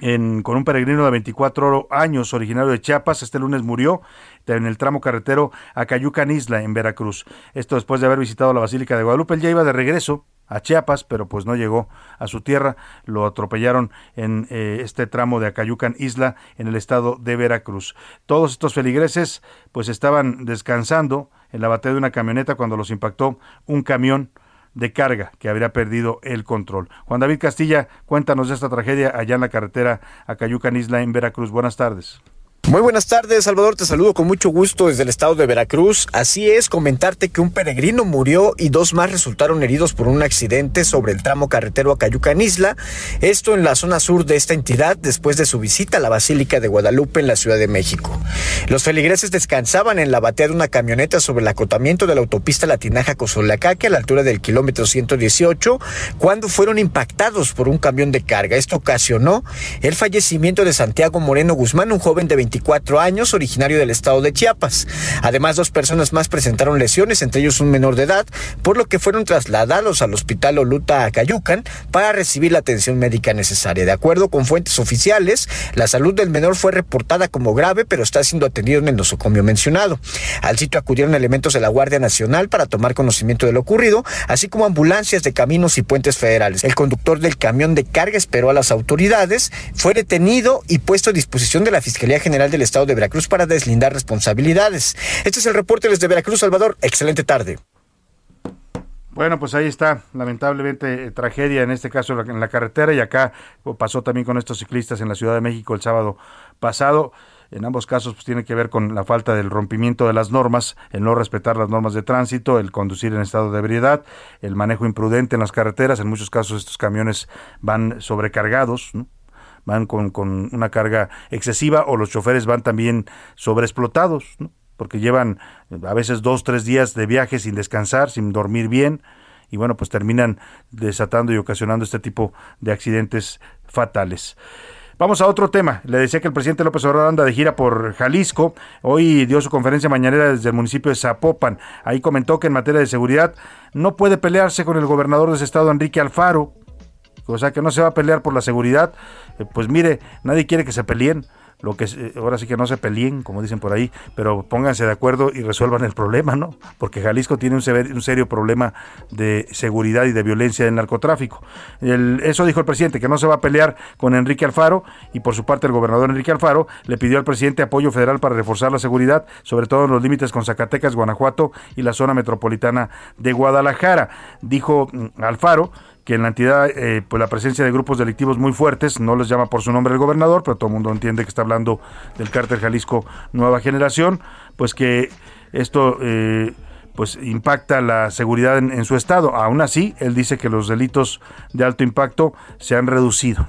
en, con un peregrino de 24 años, originario de Chiapas. Este lunes murió en el tramo carretero a Cayucan Isla, en Veracruz. Esto después de haber visitado la Basílica de Guadalupe. Él ya iba de regreso a Chiapas, pero pues no llegó a su tierra. Lo atropellaron en eh, este tramo de Acayucan Isla, en el estado de Veracruz. Todos estos feligreses pues estaban descansando en la batea de una camioneta cuando los impactó un camión de carga que habría perdido el control. Juan David Castilla, cuéntanos de esta tragedia allá en la carretera a Cayucan Isla en Veracruz. Buenas tardes. Muy buenas tardes, Salvador. Te saludo con mucho gusto desde el estado de Veracruz. Así es, comentarte que un peregrino murió y dos más resultaron heridos por un accidente sobre el tramo carretero a Cayucan Isla. Esto en la zona sur de esta entidad después de su visita a la Basílica de Guadalupe en la Ciudad de México. Los feligreses descansaban en la batea de una camioneta sobre el acotamiento de la autopista Latinaja Cozolacaque a la altura del kilómetro 118 cuando fueron impactados por un camión de carga. Esto ocasionó el fallecimiento de Santiago Moreno Guzmán, un joven de 24 24 años, originario del estado de Chiapas. Además, dos personas más presentaron lesiones, entre ellos un menor de edad, por lo que fueron trasladados al hospital Oluta Acayucan para recibir la atención médica necesaria. De acuerdo con fuentes oficiales, la salud del menor fue reportada como grave, pero está siendo atendido en el nosocomio mencionado. Al sitio acudieron elementos de la Guardia Nacional para tomar conocimiento de lo ocurrido, así como ambulancias de caminos y puentes federales. El conductor del camión de carga esperó a las autoridades, fue detenido y puesto a disposición de la Fiscalía General del Estado de Veracruz para deslindar responsabilidades. Este es el reporte desde Veracruz, Salvador. Excelente tarde. Bueno, pues ahí está, lamentablemente eh, tragedia en este caso en la carretera y acá pasó también con estos ciclistas en la Ciudad de México el sábado pasado. En ambos casos pues tiene que ver con la falta del rompimiento de las normas, el no respetar las normas de tránsito, el conducir en estado de ebriedad, el manejo imprudente en las carreteras. En muchos casos estos camiones van sobrecargados, van con, con, una carga excesiva o los choferes van también sobreexplotados, ¿no? porque llevan a veces dos, tres días de viaje sin descansar, sin dormir bien, y bueno, pues terminan desatando y ocasionando este tipo de accidentes fatales. Vamos a otro tema. Le decía que el presidente López Obrador anda de gira por Jalisco. Hoy dio su conferencia mañanera desde el municipio de Zapopan. Ahí comentó que en materia de seguridad no puede pelearse con el gobernador de ese estado, Enrique Alfaro. O sea que no se va a pelear por la seguridad. Eh, pues mire, nadie quiere que se peleen lo que eh, ahora sí que no se peleen, como dicen por ahí, pero pónganse de acuerdo y resuelvan el problema, ¿no? Porque Jalisco tiene un, un serio problema de seguridad y de violencia del narcotráfico. eso dijo el presidente, que no se va a pelear con Enrique Alfaro y por su parte el gobernador Enrique Alfaro le pidió al presidente apoyo federal para reforzar la seguridad, sobre todo en los límites con Zacatecas, Guanajuato y la zona metropolitana de Guadalajara. Dijo mm, Alfaro que en la entidad eh, pues la presencia de grupos delictivos muy fuertes, no les llama por su nombre el gobernador, pero todo el mundo entiende que está hablando del cártel Jalisco Nueva Generación, pues que esto eh, pues impacta la seguridad en, en su estado. Aún así, él dice que los delitos de alto impacto se han reducido.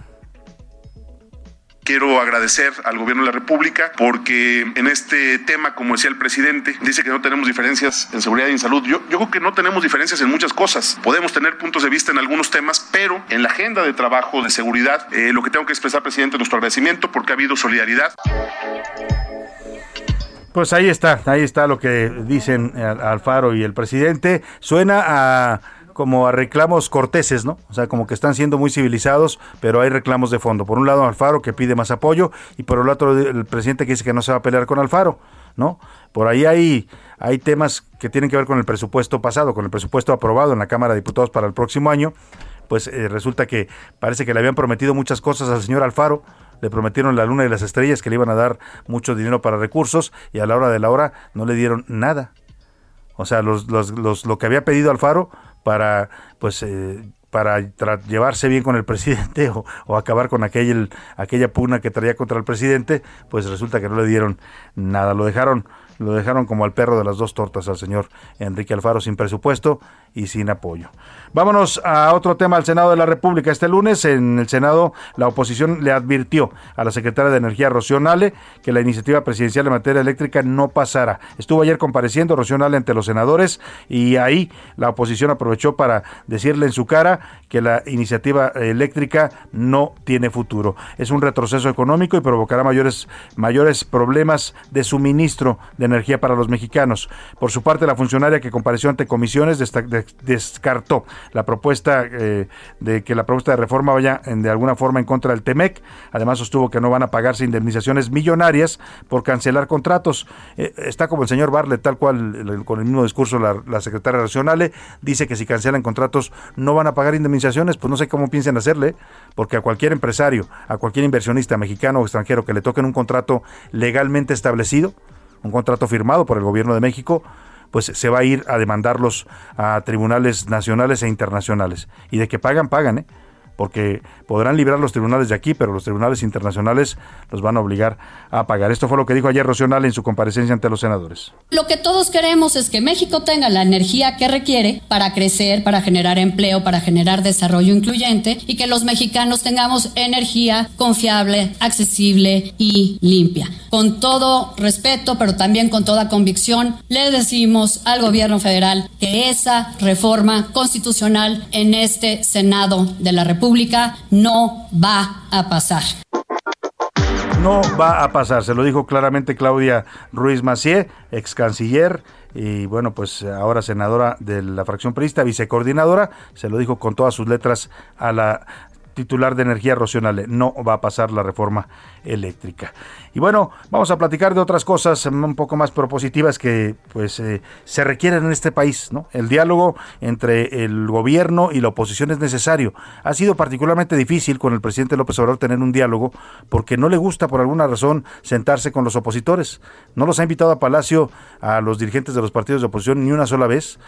Quiero agradecer al gobierno de la República porque en este tema, como decía el presidente, dice que no tenemos diferencias en seguridad y en salud. Yo, yo creo que no tenemos diferencias en muchas cosas. Podemos tener puntos de vista en algunos temas, pero en la agenda de trabajo de seguridad, eh, lo que tengo que expresar, presidente, nuestro agradecimiento porque ha habido solidaridad. Pues ahí está, ahí está lo que dicen Alfaro y el presidente. Suena a como a reclamos corteses, ¿no? O sea, como que están siendo muy civilizados, pero hay reclamos de fondo. Por un lado Alfaro que pide más apoyo y por el otro el presidente que dice que no se va a pelear con Alfaro, ¿no? Por ahí hay, hay temas que tienen que ver con el presupuesto pasado, con el presupuesto aprobado en la Cámara de Diputados para el próximo año, pues eh, resulta que parece que le habían prometido muchas cosas al señor Alfaro, le prometieron la luna y las estrellas que le iban a dar mucho dinero para recursos y a la hora de la hora no le dieron nada. O sea, los, lo que había pedido Alfaro para pues eh, para llevarse bien con el presidente o, acabar con aquel, aquella pugna que traía contra el presidente, pues resulta que no le dieron nada, lo dejaron lo dejaron como al perro de las dos tortas al señor Enrique Alfaro sin presupuesto y sin apoyo. Vámonos a otro tema al Senado de la República. Este lunes en el Senado la oposición le advirtió a la secretaria de Energía Rocío Nale que la iniciativa presidencial en materia eléctrica no pasara. Estuvo ayer compareciendo Rocío Nale ante los senadores y ahí la oposición aprovechó para decirle en su cara que la iniciativa eléctrica no tiene futuro. Es un retroceso económico y provocará mayores, mayores problemas de suministro de energía para los mexicanos. Por su parte, la funcionaria que compareció ante comisiones descartó la propuesta eh, de que la propuesta de reforma vaya en, de alguna forma en contra del TEMEC. Además sostuvo que no van a pagarse indemnizaciones millonarias por cancelar contratos. Eh, está como el señor Barlet, tal cual con el mismo discurso la, la secretaria nacional dice que si cancelan contratos no van a pagar indemnizaciones, pues no sé cómo piensan hacerle, porque a cualquier empresario, a cualquier inversionista mexicano o extranjero que le toquen un contrato legalmente establecido, un contrato firmado por el gobierno de México, pues se va a ir a demandarlos a tribunales nacionales e internacionales. Y de que pagan, pagan, ¿eh? Porque podrán librar los tribunales de aquí, pero los tribunales internacionales los van a obligar a pagar. Esto fue lo que dijo ayer Rocional en su comparecencia ante los senadores. Lo que todos queremos es que México tenga la energía que requiere para crecer, para generar empleo, para generar desarrollo incluyente y que los mexicanos tengamos energía confiable, accesible y limpia. Con todo respeto, pero también con toda convicción, le decimos al gobierno federal que esa reforma constitucional en este Senado de la República no va a pasar. No va a pasar, se lo dijo claramente Claudia Ruiz Macié, ex canciller y bueno, pues ahora senadora de la fracción priista, vicecoordinadora, se lo dijo con todas sus letras a la titular de energía Rocionale. No va a pasar la reforma eléctrica. Y bueno, vamos a platicar de otras cosas un poco más propositivas que pues eh, se requieren en este país, ¿no? El diálogo entre el gobierno y la oposición es necesario. Ha sido particularmente difícil con el presidente López Obrador tener un diálogo porque no le gusta por alguna razón sentarse con los opositores. No los ha invitado a Palacio a los dirigentes de los partidos de oposición ni una sola vez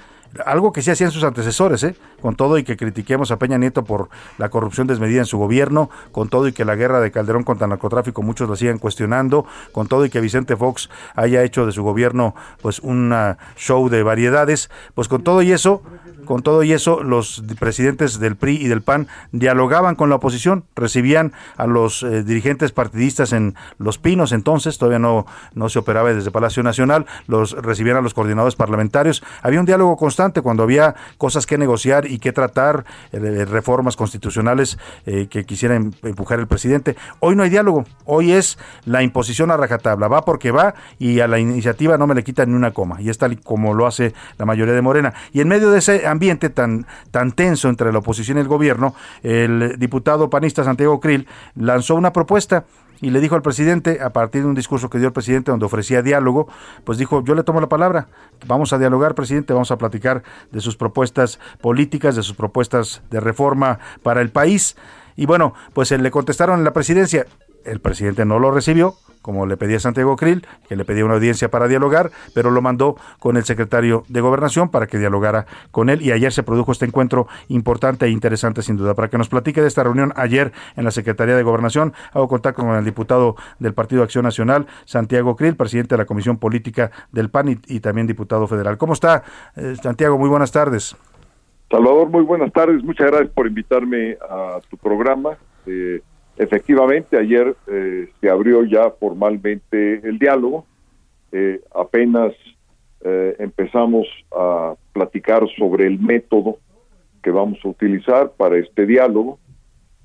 algo que sí hacían sus antecesores, ¿eh? con todo y que critiquemos a Peña Nieto por la corrupción desmedida en su gobierno, con todo y que la guerra de Calderón contra el narcotráfico muchos lo sigan cuestionando, con todo y que Vicente Fox haya hecho de su gobierno pues un show de variedades, pues con todo y eso, con todo y eso, los presidentes del PRI y del PAN dialogaban con la oposición, recibían a los eh, dirigentes partidistas en Los Pinos, entonces todavía no, no se operaba desde Palacio Nacional, los recibían a los coordinadores parlamentarios, había un diálogo constante cuando había cosas que negociar y que tratar, eh, reformas constitucionales eh, que quisiera em, empujar el presidente. Hoy no hay diálogo, hoy es la imposición a rajatabla, va porque va y a la iniciativa no me le quitan ni una coma, y es tal como lo hace la mayoría de Morena. Y en medio de ese ambiente tan, tan tenso entre la oposición y el gobierno, el diputado panista Santiago Krill lanzó una propuesta y le dijo al presidente, a partir de un discurso que dio el presidente donde ofrecía diálogo, pues dijo, yo le tomo la palabra, vamos a dialogar, presidente, vamos a platicar de sus propuestas políticas, de sus propuestas de reforma para el país. Y bueno, pues le contestaron en la presidencia, el presidente no lo recibió, como le pedía Santiago Krill, que le pedía una audiencia para dialogar, pero lo mandó con el secretario de Gobernación para que dialogara con él. Y ayer se produjo este encuentro importante e interesante, sin duda. Para que nos platique de esta reunión ayer en la Secretaría de Gobernación, hago contacto con el diputado del Partido Acción Nacional, Santiago Krill, presidente de la Comisión Política del PAN y, también diputado federal. ¿Cómo está, eh, Santiago? Muy buenas tardes. Salvador, muy buenas tardes. Muchas gracias por invitarme a tu programa. Eh, Efectivamente, ayer eh, se abrió ya formalmente el diálogo. Eh, apenas eh, empezamos a platicar sobre el método que vamos a utilizar para este diálogo,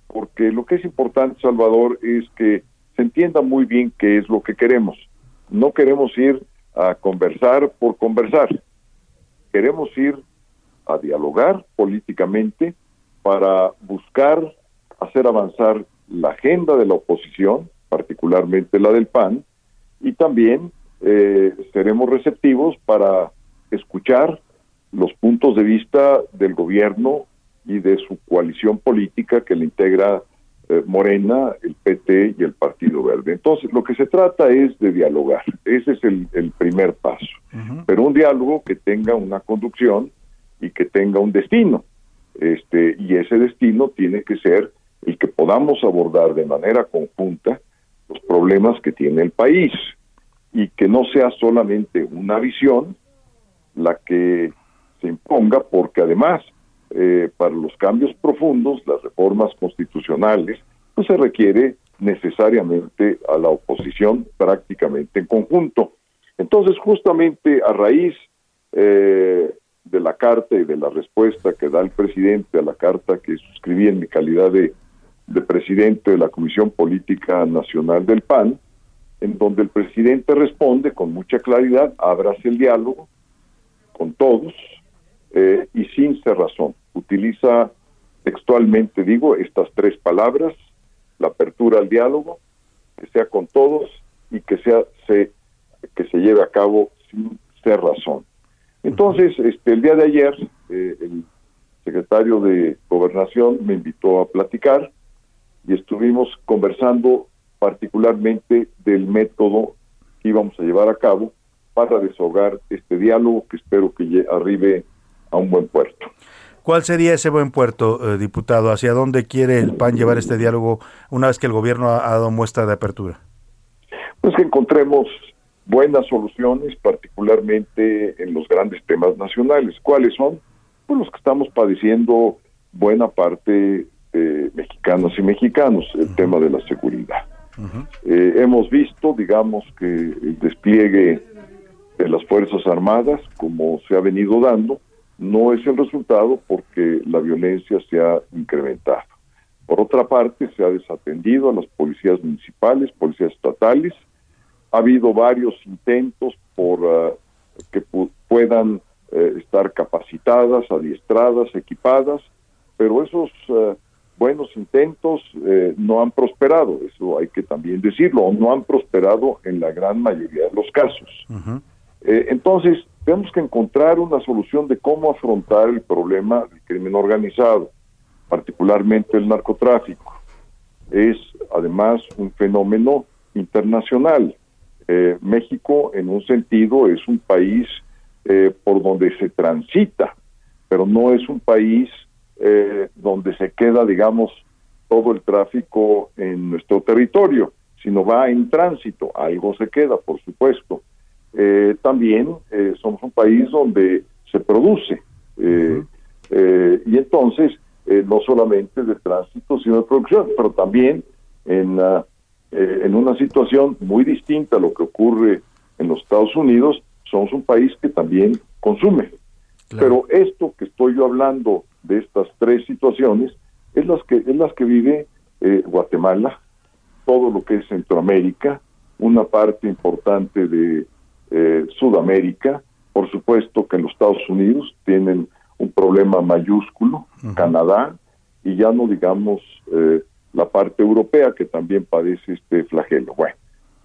porque lo que es importante, Salvador, es que se entienda muy bien qué es lo que queremos. No queremos ir a conversar por conversar. Queremos ir a dialogar políticamente para buscar hacer avanzar la agenda de la oposición, particularmente la del PAN, y también eh, seremos receptivos para escuchar los puntos de vista del gobierno y de su coalición política que le integra eh, Morena, el PT y el Partido Verde. Entonces, lo que se trata es de dialogar. Ese es el, primer paso. Pero un diálogo que tenga una conducción y que tenga un destino. Este, y ese destino tiene que ser el que podamos abordar de manera conjunta los problemas que tiene el país y que no sea solamente una visión la que se imponga, porque además eh, para los cambios profundos, las reformas constitucionales, pues se requiere necesariamente a la oposición prácticamente en conjunto. Entonces, justamente a raíz eh, de la carta y de la respuesta que da el presidente a la carta que suscribí en mi calidad de de presidente de la Comisión Política Nacional del PAN, en donde el presidente responde con mucha claridad, abrace el diálogo con todos eh, y sin cerrazón. Utiliza textualmente, digo, estas tres palabras, la apertura al diálogo, que sea con todos y que sea se, que se lleve a cabo sin cerrazón. Entonces, este, el día de ayer, eh, el secretario de Gobernación me invitó a platicar y estuvimos conversando particularmente del método que íbamos a llevar a cabo para deshogar este diálogo que espero que arribe a un buen puerto. ¿Cuál sería ese buen puerto, eh, diputado? ¿Hacia dónde quiere el PAN llevar este diálogo una vez que el gobierno ha, dado muestra de apertura? Pues que encontremos buenas soluciones, particularmente en los grandes temas nacionales. ¿Cuáles son? Pues los que estamos padeciendo buena parte mexicanos y mexicanos, el tema de la seguridad. Eh, hemos visto, digamos, que el despliegue de las Fuerzas Armadas, como se ha venido dando, no es el resultado porque la violencia se ha incrementado. Por otra parte, se ha desatendido a las policías municipales, policías estatales. Ha habido varios intentos por ah, que puedan eh, estar capacitadas, adiestradas, equipadas, pero esos ah, buenos intentos eh, no han prosperado, eso hay que también decirlo, no han prosperado en la gran mayoría de los casos. Eh, entonces, tenemos que encontrar una solución de cómo afrontar el problema del crimen organizado, particularmente el narcotráfico. Es además un fenómeno internacional. Eh, México, en un sentido, es un país por donde se transita, pero no es un país eh, donde se queda, digamos, todo el tráfico en nuestro territorio, sino va en tránsito, algo se queda, por supuesto. Eh, también eh, somos un país donde se produce, y entonces no solamente de tránsito, sino de producción, pero también en, en una situación muy distinta a lo que ocurre en los Estados Unidos, somos un país que también consume. Pero esto que estoy yo hablando de estas tres situaciones es las que es las que vive eh, Guatemala, todo lo que es Centroamérica, una parte importante de eh, Sudamérica, por supuesto que en los Estados Unidos tienen un problema mayúsculo, Canadá, y ya no digamos eh, la parte europea que también padece este flagelo. Bueno,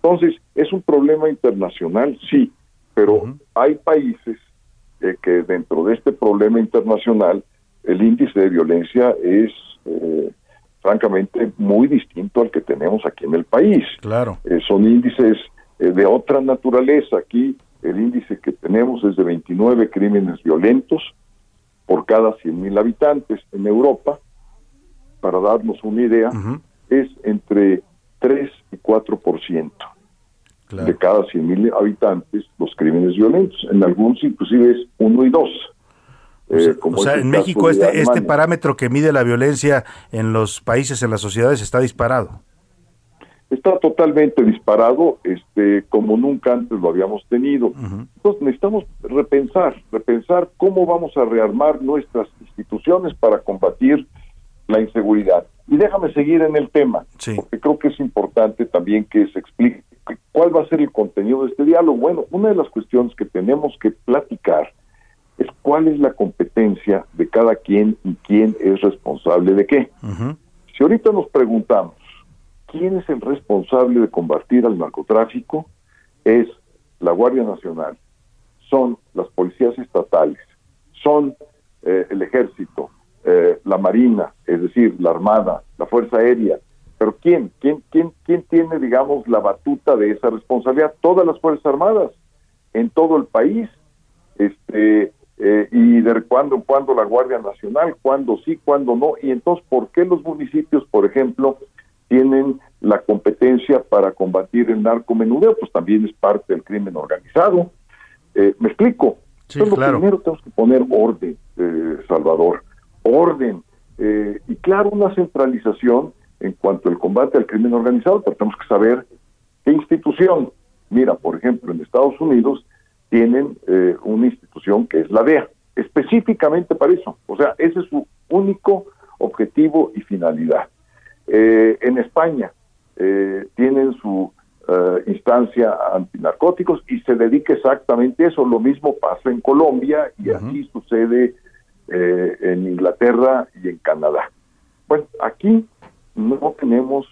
entonces es un problema internacional, sí, pero hay países que dentro de este problema internacional el índice de violencia es eh, francamente muy distinto al que tenemos aquí en el país. Claro. Eh, son índices eh, de otra naturaleza. Aquí el índice que tenemos es de 29 crímenes violentos por cada 100.000 habitantes. En Europa, para darnos una idea, es entre 3 y 4% de cada 100.000 habitantes los crímenes violentos. En algunos inclusive es 1 y 2. Eh, o sea, en México este, este parámetro que mide la violencia en los países, en las sociedades, está disparado. Está totalmente disparado, este, como nunca antes lo habíamos tenido. Entonces necesitamos repensar, repensar cómo vamos a rearmar nuestras instituciones para combatir la inseguridad. Y déjame seguir en el tema, porque creo que es importante también que se explique cuál va a ser el contenido de este diálogo. Bueno, una de las cuestiones que tenemos que platicar es cuál es la competencia de cada quien y quién es responsable de qué. Si ahorita nos preguntamos quién es el responsable de combatir al narcotráfico, es la Guardia Nacional, son las policías estatales, son eh, el ejército, eh, la Marina, es decir, la Armada, la Fuerza Aérea. Pero ¿quién? ¿Quién, quién, quién tiene, digamos, la batuta de esa responsabilidad? Todas las Fuerzas Armadas en todo el país. Este, eh, y de cuando en cuando la Guardia Nacional, cuando sí, cuando no, y entonces, ¿por qué los municipios, por ejemplo, tienen la competencia para combatir el narcomenudeo? Pues también es parte del crimen organizado. Eh, ¿Me explico? Sí, claro. Primero tenemos que poner orden, eh, Salvador, orden, y claro, una centralización en cuanto al combate al crimen organizado, pero tenemos que saber qué institución. Mira, por ejemplo, en Estados Unidos, tienen eh, una institución que es la DEA, específicamente para eso. O sea, ese es su único objetivo y finalidad. Eh, en España eh, tienen su instancia antinarcóticos y se dedica exactamente a eso. Lo mismo pasa en Colombia y así sucede en Inglaterra y en Canadá. Bueno, aquí no tenemos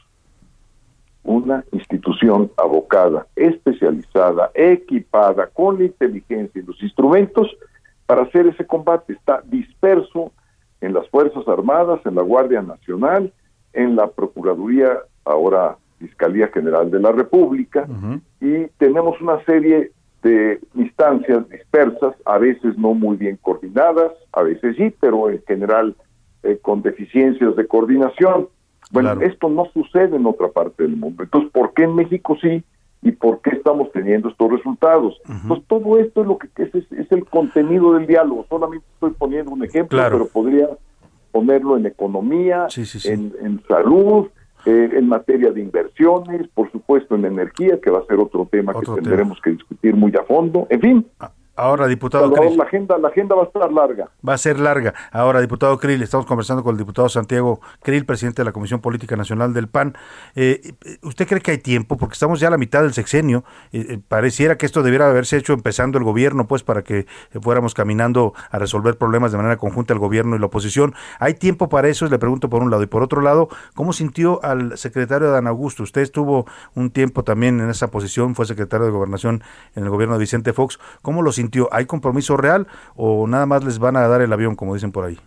una institución abocada, especializada, equipada con la inteligencia y los instrumentos para hacer ese combate. Está disperso en las Fuerzas Armadas, en la Guardia Nacional, en la Procuraduría, ahora Fiscalía General de la República, y tenemos una serie de instancias dispersas, a veces no muy bien coordinadas, a veces sí, pero en general eh, con deficiencias de coordinación. Bueno, esto no sucede en otra parte del mundo. Entonces, ¿por qué en México sí? ¿Y por qué estamos teniendo estos resultados? Pues todo esto es lo que es, es, el contenido del diálogo. Solamente estoy poniendo un ejemplo, pero podría ponerlo en economía, En, salud, eh, en materia de inversiones, por supuesto en energía, que va a ser otro tema que tendremos que discutir muy a fondo. En fin, Ahora, diputado Krill. la agenda, la agenda va a estar larga. Va a ser larga. Ahora, diputado Krill, estamos conversando con el diputado Santiago Krill, presidente de la Comisión Política Nacional del PAN. Eh, ¿Usted cree que hay tiempo? Porque estamos ya a la mitad del sexenio. Eh, eh, pareciera que esto debiera haberse hecho empezando el gobierno, pues, para que fuéramos caminando a resolver problemas de manera conjunta el gobierno y la oposición. ¿Hay tiempo para eso? Le pregunto por un lado. Y por otro lado, ¿cómo sintió al secretario Dan Augusto? Usted estuvo un tiempo también en esa posición, fue secretario de Gobernación en el gobierno de Vicente Fox. ¿Cómo lo sintió? ¿Hay compromiso real o nada más les van a dar el avión, como dicen por ahí?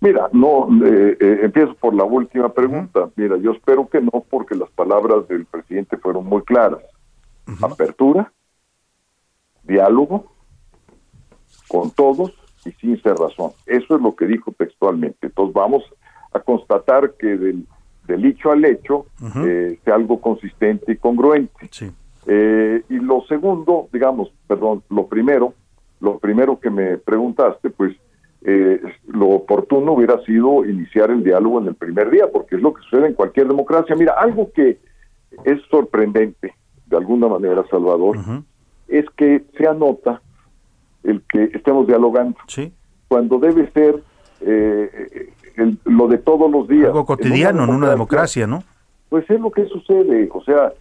Mira, no, eh, eh, empiezo por la última pregunta. Mira, yo espero que no, porque las palabras del presidente fueron muy claras. Apertura, diálogo, con todos y sin cerrazón. Eso es lo que dijo textualmente. Entonces vamos a constatar que del, del hecho al hecho eh, sea algo consistente y congruente. Eh, y lo segundo, digamos, perdón, lo primero, lo primero que me preguntaste, pues eh, lo oportuno hubiera sido iniciar el diálogo en el primer día, porque es lo que sucede en cualquier democracia. Mira, algo que es sorprendente, de alguna manera, Salvador, es que se anota el que estemos dialogando, cuando debe ser eh, el- lo de todos los días. Algo cotidiano en una democracia, ¿no? Pues es lo que sucede, o sea,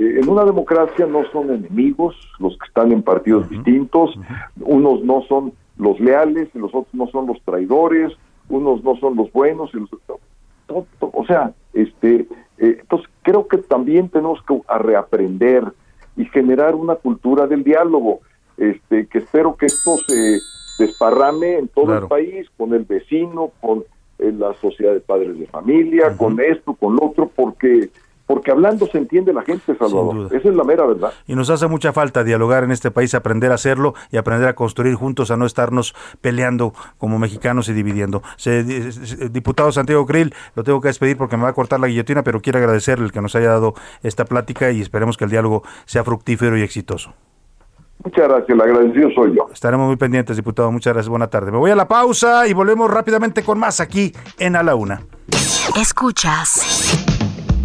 eh, en una democracia no son enemigos los que están en partidos distintos, unos no son los leales y los otros no son los traidores, unos no son los buenos y los o sea, este, eh, entonces creo que también tenemos que a reaprender y generar una cultura del diálogo, este, que espero que esto se desparrame en todo el país, con el vecino, con eh, la sociedad de padres de familia, con esto, con lo otro, porque porque hablando se entiende la gente, Salvador. Esa es la mera verdad. Y nos hace mucha falta dialogar en este país, aprender a hacerlo y aprender a construir juntos, a no estarnos peleando como mexicanos y dividiendo. Se- diputado Santiago Krill, lo tengo que despedir porque me va a cortar la guillotina, pero quiero agradecerle el que nos haya dado esta plática y esperemos que el diálogo sea fructífero y exitoso. Muchas gracias, el agradecido soy yo. Estaremos muy pendientes, diputado. Muchas gracias. Buena tarde. Me voy a la pausa y volvemos rápidamente con más aquí en A la Una. Escuchas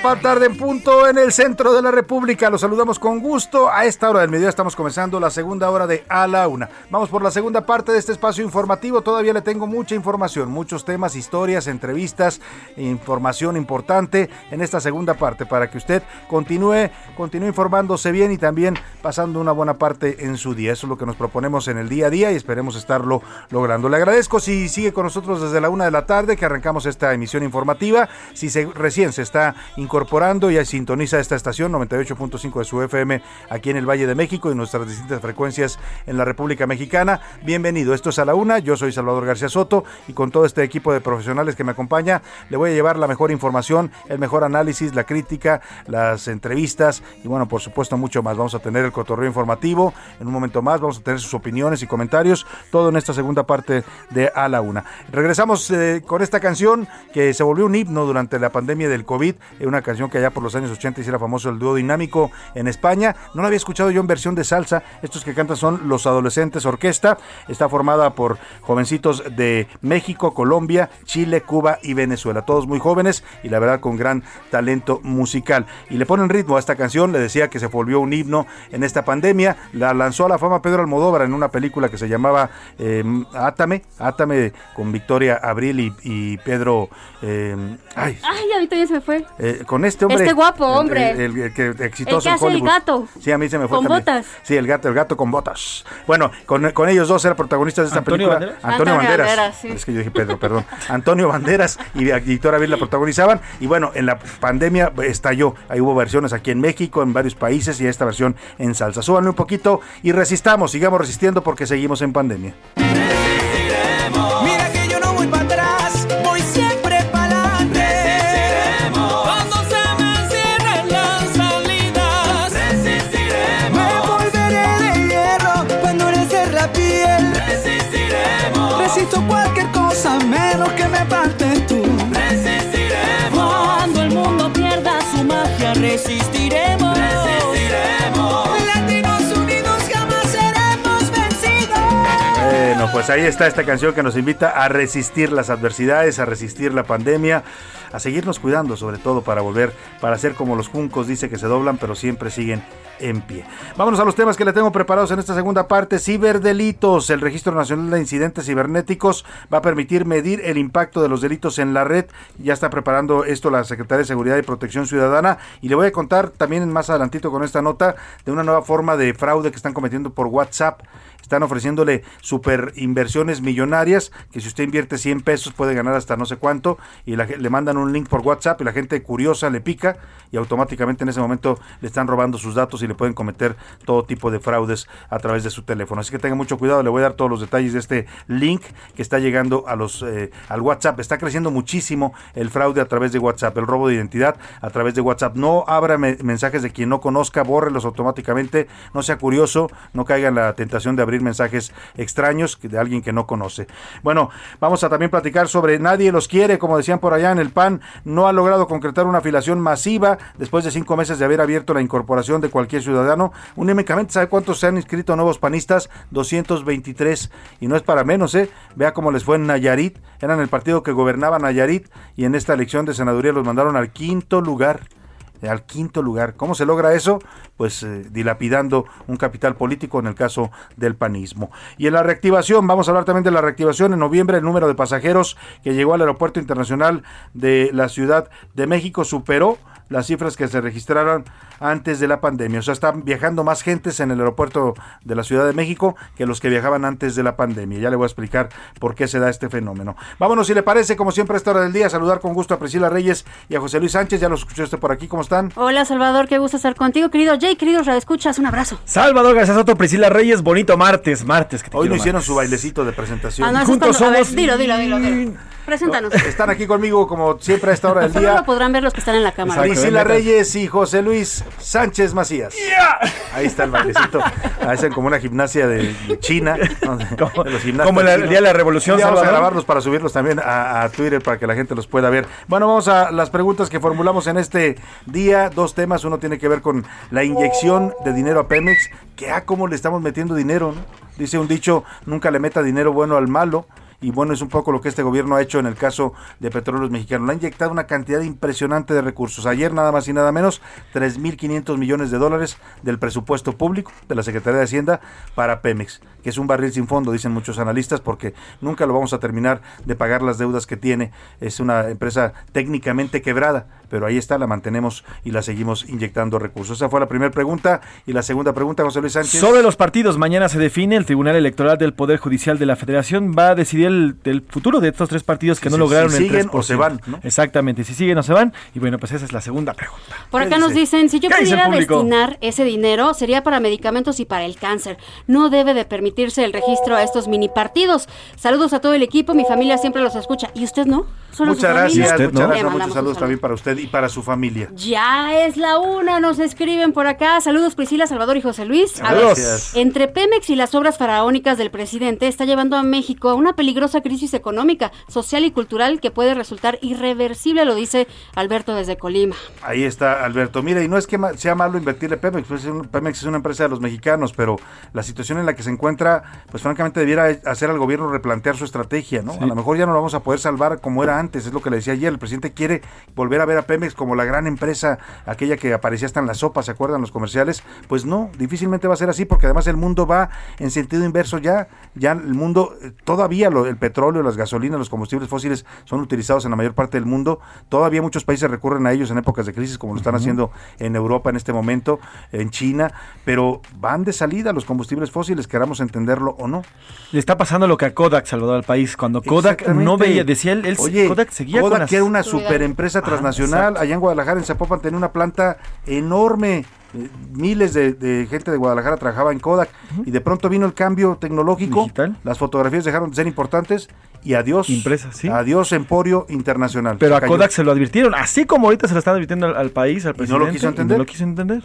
La tarde en punto en el centro de la República. Los saludamos con gusto. A esta hora del mediodía estamos comenzando la segunda hora de A la Una. Vamos por la segunda parte de este espacio informativo. Todavía le tengo mucha información, muchos temas, historias, entrevistas, información importante en esta segunda parte para que usted continúe, continúe informándose bien y también pasando una buena parte en su día. Eso es lo que nos proponemos en el día a día y esperemos estarlo logrando. Le agradezco si sigue con nosotros desde la una de la tarde que arrancamos esta emisión informativa. Si recién se está incorporando y sintoniza esta estación 98.5 de su FM aquí en el Valle de México y nuestras distintas frecuencias en la República Mexicana, bienvenido. Esto es a la una. Yo soy Salvador García Soto y con todo este equipo de profesionales que me acompaña, le voy a llevar la mejor información, el mejor análisis, la crítica, las entrevistas y bueno, por supuesto mucho más. Vamos a tener el cotorreo informativo en un momento más, vamos a tener sus opiniones y comentarios, todo en esta segunda parte de A la Una. Regresamos eh, con esta canción que se volvió un himno durante la pandemia del COVID, es una canción que allá por los años 80 hiciera famoso el dúo dinámico en España. No la había escuchado yo en versión de salsa. Estos que cantan son Los Adolescentes Orquesta. Está formada por jovencitos de México, Colombia, Chile, Cuba y Venezuela. Todos muy jóvenes y la verdad con gran talento musical. Y le ponen ritmo a esta canción. Le decía que se volvió un himno en esta pandemia. La lanzó a la fama Pedro Almodóvar en una película que se llamaba eh, Átame, Átame con Victoria Abril y, y Pedro. eh, ay, Ay, a mí también se me fue. eh, con este hombre. Este guapo el- hombre. El, el- el que exitoso El en que hace el Hollywood. gato. Sí, a mí se me fue Con también. botas. Sí, el gato, el gato con botas. Bueno, con, con ellos dos eran protagistas de esta ¿Antonio película. Banderas? Antonio, Antonio Banderas. Banderas, sí. Es que yo dije Pedro, perdón. Antonio Banderas y Victoria Abril la protagonizaban. Y bueno, en la pandemia estalló. Ahí hubo versiones aquí en México, en varios países y esta versión en salsa. Súbanle un poquito y resistamos, sigamos resistiendo porque seguimos en pandemia. Pues ahí está esta canción que nos invita a resistir las adversidades, a resistir la pandemia, a seguirnos cuidando sobre todo para volver, para ser como los juncos, dice que se doblan, pero siempre siguen en pie. Vámonos a los temas que le tengo preparados en esta segunda parte. Ciberdelitos. El Registro Nacional de Incidentes Cibernéticos va a permitir medir el impacto de los delitos en la red. Ya está preparando esto la Secretaría de Seguridad y Protección Ciudadana. Y le voy a contar también más adelantito con esta nota de una nueva forma de fraude que están cometiendo por WhatsApp. Están ofreciéndole super inversiones millonarias que si usted invierte 100 pesos puede ganar hasta no sé cuánto y le mandan un link por WhatsApp y la gente curiosa le pica y automáticamente en ese momento le están robando sus datos y le pueden cometer todo tipo de fraudes a través de su teléfono. Así que tenga mucho cuidado, le voy a dar todos los detalles de este link que está llegando a los eh, al WhatsApp. Está creciendo muchísimo el fraude a través de WhatsApp, el robo de identidad a través de WhatsApp. No abra me- mensajes de quien no conozca, bórrelos automáticamente, no sea curioso, no caiga en la tentación de abrir mensajes extraños de alguien que no conoce. Bueno, vamos a también platicar sobre nadie los quiere, como decían por allá en el PAN, no ha logrado concretar una afiliación masiva después de cinco meses de haber abierto la incorporación de cualquier ciudadano. Únicamente, ¿sabe cuántos se han inscrito nuevos panistas? 223. Y no es para menos, ¿eh? Vea cómo les fue en Nayarit. Eran el partido que gobernaba Nayarit y en esta elección de senaduría los mandaron al quinto lugar al quinto lugar. ¿Cómo se logra eso? Pues eh, dilapidando un capital político en el caso del panismo. Y en la reactivación, vamos a hablar también de la reactivación. En noviembre el número de pasajeros que llegó al aeropuerto internacional de la Ciudad de México superó las cifras que se registraron antes de la pandemia. O sea, están viajando más gentes en el aeropuerto de la Ciudad de México que los que viajaban antes de la pandemia. Ya le voy a explicar por qué se da este fenómeno. Vámonos, si le parece, como siempre a esta hora del día, saludar con gusto a Priscila Reyes y a José Luis Sánchez. Ya los escuchó usted por aquí. ¿Cómo están? Hola Salvador, qué gusto estar contigo, querido Jay, queridos escuchas, un abrazo. Salvador García Soto, Priscila Reyes, bonito martes, martes. Que te Hoy no hicieron martes. su bailecito de presentación. Ah, no, cuando- a ver, dilo, dilo, dilo, dilo. Preséntanos. Están aquí conmigo como siempre a esta hora del Solo día. lo podrán ver los que están en la cámara. Priscila Reyes y José Luis Sánchez Macías. Ahí está el bailecito. Hacen como una gimnasia de China. como el día de la revolución, Ya vamos a grabarlos para subirlos también a, a Twitter para que la gente los pueda ver. Bueno, vamos a las preguntas que formulamos en este día. Dos temas. Uno tiene que ver con la inyección de dinero a Pemex. Que a cómo le estamos metiendo dinero. ¿no? Dice un dicho, nunca le meta dinero bueno al malo. Y bueno, es un poco lo que este gobierno ha hecho en el caso de Petróleos Mexicanos. Le ha inyectado una cantidad impresionante de recursos. Ayer nada más y nada menos, 3.500 millones de dólares del presupuesto público de la Secretaría de Hacienda para Pemex, que es un barril sin fondo, dicen muchos analistas, porque nunca lo vamos a terminar de pagar las deudas que tiene. Es una empresa técnicamente quebrada, pero ahí está, la mantenemos y la seguimos inyectando recursos. Esa fue la primera pregunta. Y la segunda pregunta, José Luis Sánchez. Sobre los partidos, mañana se define, el Tribunal Electoral del Poder Judicial de la Federación va a decidir el, el futuro de estos tres partidos que no lograron si el siguen 3%. o se van, ¿no? Exactamente, si siguen o se van. Y bueno, pues esa es la segunda pregunta. Por ¿Qué acá nos dice? dicen, si yo ¿Qué dice el pudiera destinar ese dinero, sería para medicamentos y para el cáncer. No debe de permitirse el registro a estos mini partidos. Saludos a todo el equipo, mi familia siempre los escucha. ¿Y usted no? ¿Solo su Muchas familia? gracias, ¿Usted muchas no? gracias, muchos saludos saludo. también para usted. y para su familia. Ya es la una, nos escriben por acá. Saludos Priscila, Salvador y José Luis. A ver, Gracias. entre Pemex y las obras faraónicas del presidente está llevando a México a una peligrosa crisis económica, social y cultural que puede resultar irreversible, lo dice Alberto desde Colima. Ahí está Alberto. Mira, y no es que sea malo invertirle Pemex, pues Pemex es una empresa de los mexicanos, pero la situación en la que se encuentra, pues francamente debiera hacer al gobierno replantear su estrategia, ¿no? A lo mejor ya no lo vamos a poder salvar como era antes, es lo que le decía ayer. El presidente quiere volver a ver a Pemex como la gran empresa, aquella que aparecía hasta en la sopa, ¿se acuerdan los comerciales? Pues no, difícilmente va a ser así, porque además el mundo va en sentido inverso ya, ya el mundo, eh, todavía lo- el petróleo, las gasolinas, los combustibles fósiles son utilizados en la mayor parte del mundo, todavía muchos países recurren a ellos en épocas de crisis, como lo están haciendo en Europa en este momento, en China, pero van de salida los combustibles fósiles, queramos entenderlo o no. Le está pasando lo que a Kodak, Salvador, al país. Cuando Kodak no veía, decía él, él Oye, Kodak seguía Kodak con las- que era una super empresa Ah, transnacional, allá en Guadalajara, en Zapopan, tenía una planta enorme. Miles de, de gente de Guadalajara trabajaba en Kodak y de pronto vino el cambio tecnológico, las fotografías dejaron de ser importantes y adiós, adiós Emporio Internacional. Pero a. Kodak se lo advirtieron, así como ahorita se lo están advirtiendo al, al país, al no presidente. lo quiso entender. no lo quiso entender.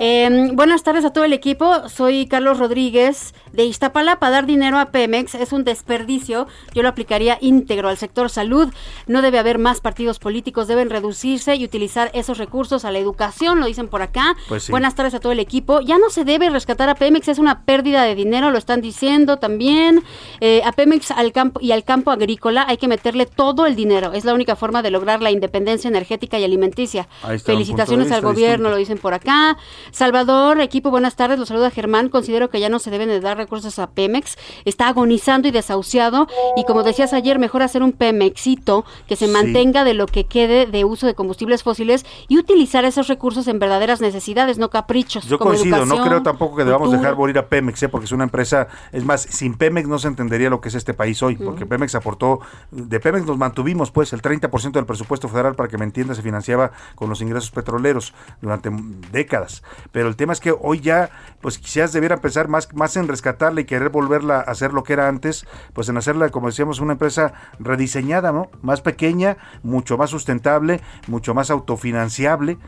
Eh, buenas tardes a todo el equipo. Soy Carlos Rodríguez de Iztapalapa. Dar dinero a Pemex es un desperdicio. Yo lo aplicaría íntegro al sector salud. No debe haber más partidos políticos. Deben reducirse y utilizar esos recursos a la educación. Lo dicen por acá. Pues sí. Buenas tardes a todo el equipo. Ya no se debe rescatar a Pemex. Es una pérdida de dinero. Lo están diciendo también. Eh, a Pemex al campo y al campo agrícola hay que meterle todo el dinero. Es la única forma de lograr la independencia energética y alimenticia. Felicitaciones al gobierno. distinto. Lo dicen por acá. Salvador, equipo, buenas tardes. Los saluda Germán. Considero que ya no se deben de dar recursos a Pemex. Está agonizando y desahuciado. Y como decías ayer, mejor hacer un Pemexito que se Sí. mantenga de lo que quede de uso de combustibles fósiles y utilizar esos recursos en verdaderas necesidades, no caprichos. Yo como coincido, no creo tampoco que debamos cultura. dejar morir a Pemex, ¿eh? porque es una empresa, es más, sin Pemex no se entendería lo que es este país hoy, porque Pemex aportó, de Pemex nos mantuvimos pues el 30% del presupuesto federal, para que me entiendas, se financiaba con los ingresos petroleros durante décadas, pero el tema es que hoy ya, pues quizás debiera pensar más, más en rescatarla y querer volverla a hacer lo que era antes, pues en hacerla, como decíamos, una empresa rediseñada, ¿no? Más pequeña, mucho más sustentable, mucho más autofinanciable.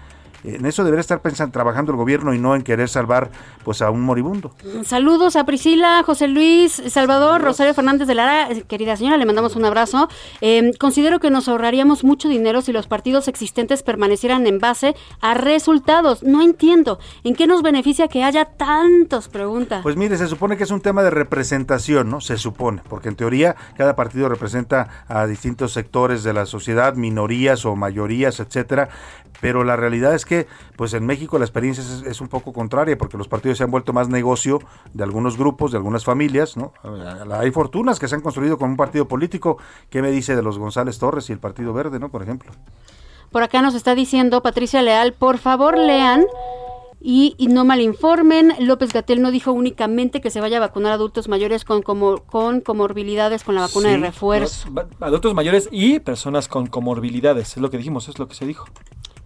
En eso debería estar pensando, trabajando el gobierno y no en querer salvar pues a un moribundo. Saludos a Priscila, José Luis, Salvador, Rosario Fernández de Lara. Eh, Querida señora, le mandamos un abrazo. Eh, considero que nos ahorraríamos mucho dinero si los partidos existentes permanecieran en base a resultados. No entiendo. ¿En qué nos beneficia que haya tantos? Pregunta. Pues mire, se supone que es un tema de representación, ¿no? Se supone, porque en teoría cada partido representa a distintos sectores de la sociedad, minorías o mayorías, etcétera. Pero la realidad es que, pues en México la experiencia es, es un poco contraria, porque los partidos se han vuelto más negocio de algunos grupos, de algunas familias, ¿no? Hay fortunas que se han construido con un partido político. ¿Qué me dice de los González Torres y el Partido Verde, ¿no? Por ejemplo. Por acá nos está diciendo Patricia Leal, por favor lean y, y no malinformen. López Gatel no dijo únicamente que se vaya a vacunar a adultos mayores con, como, con comorbilidades con la vacuna de refuerzo. Adultos mayores y personas con comorbilidades, es lo que dijimos, es lo que se dijo.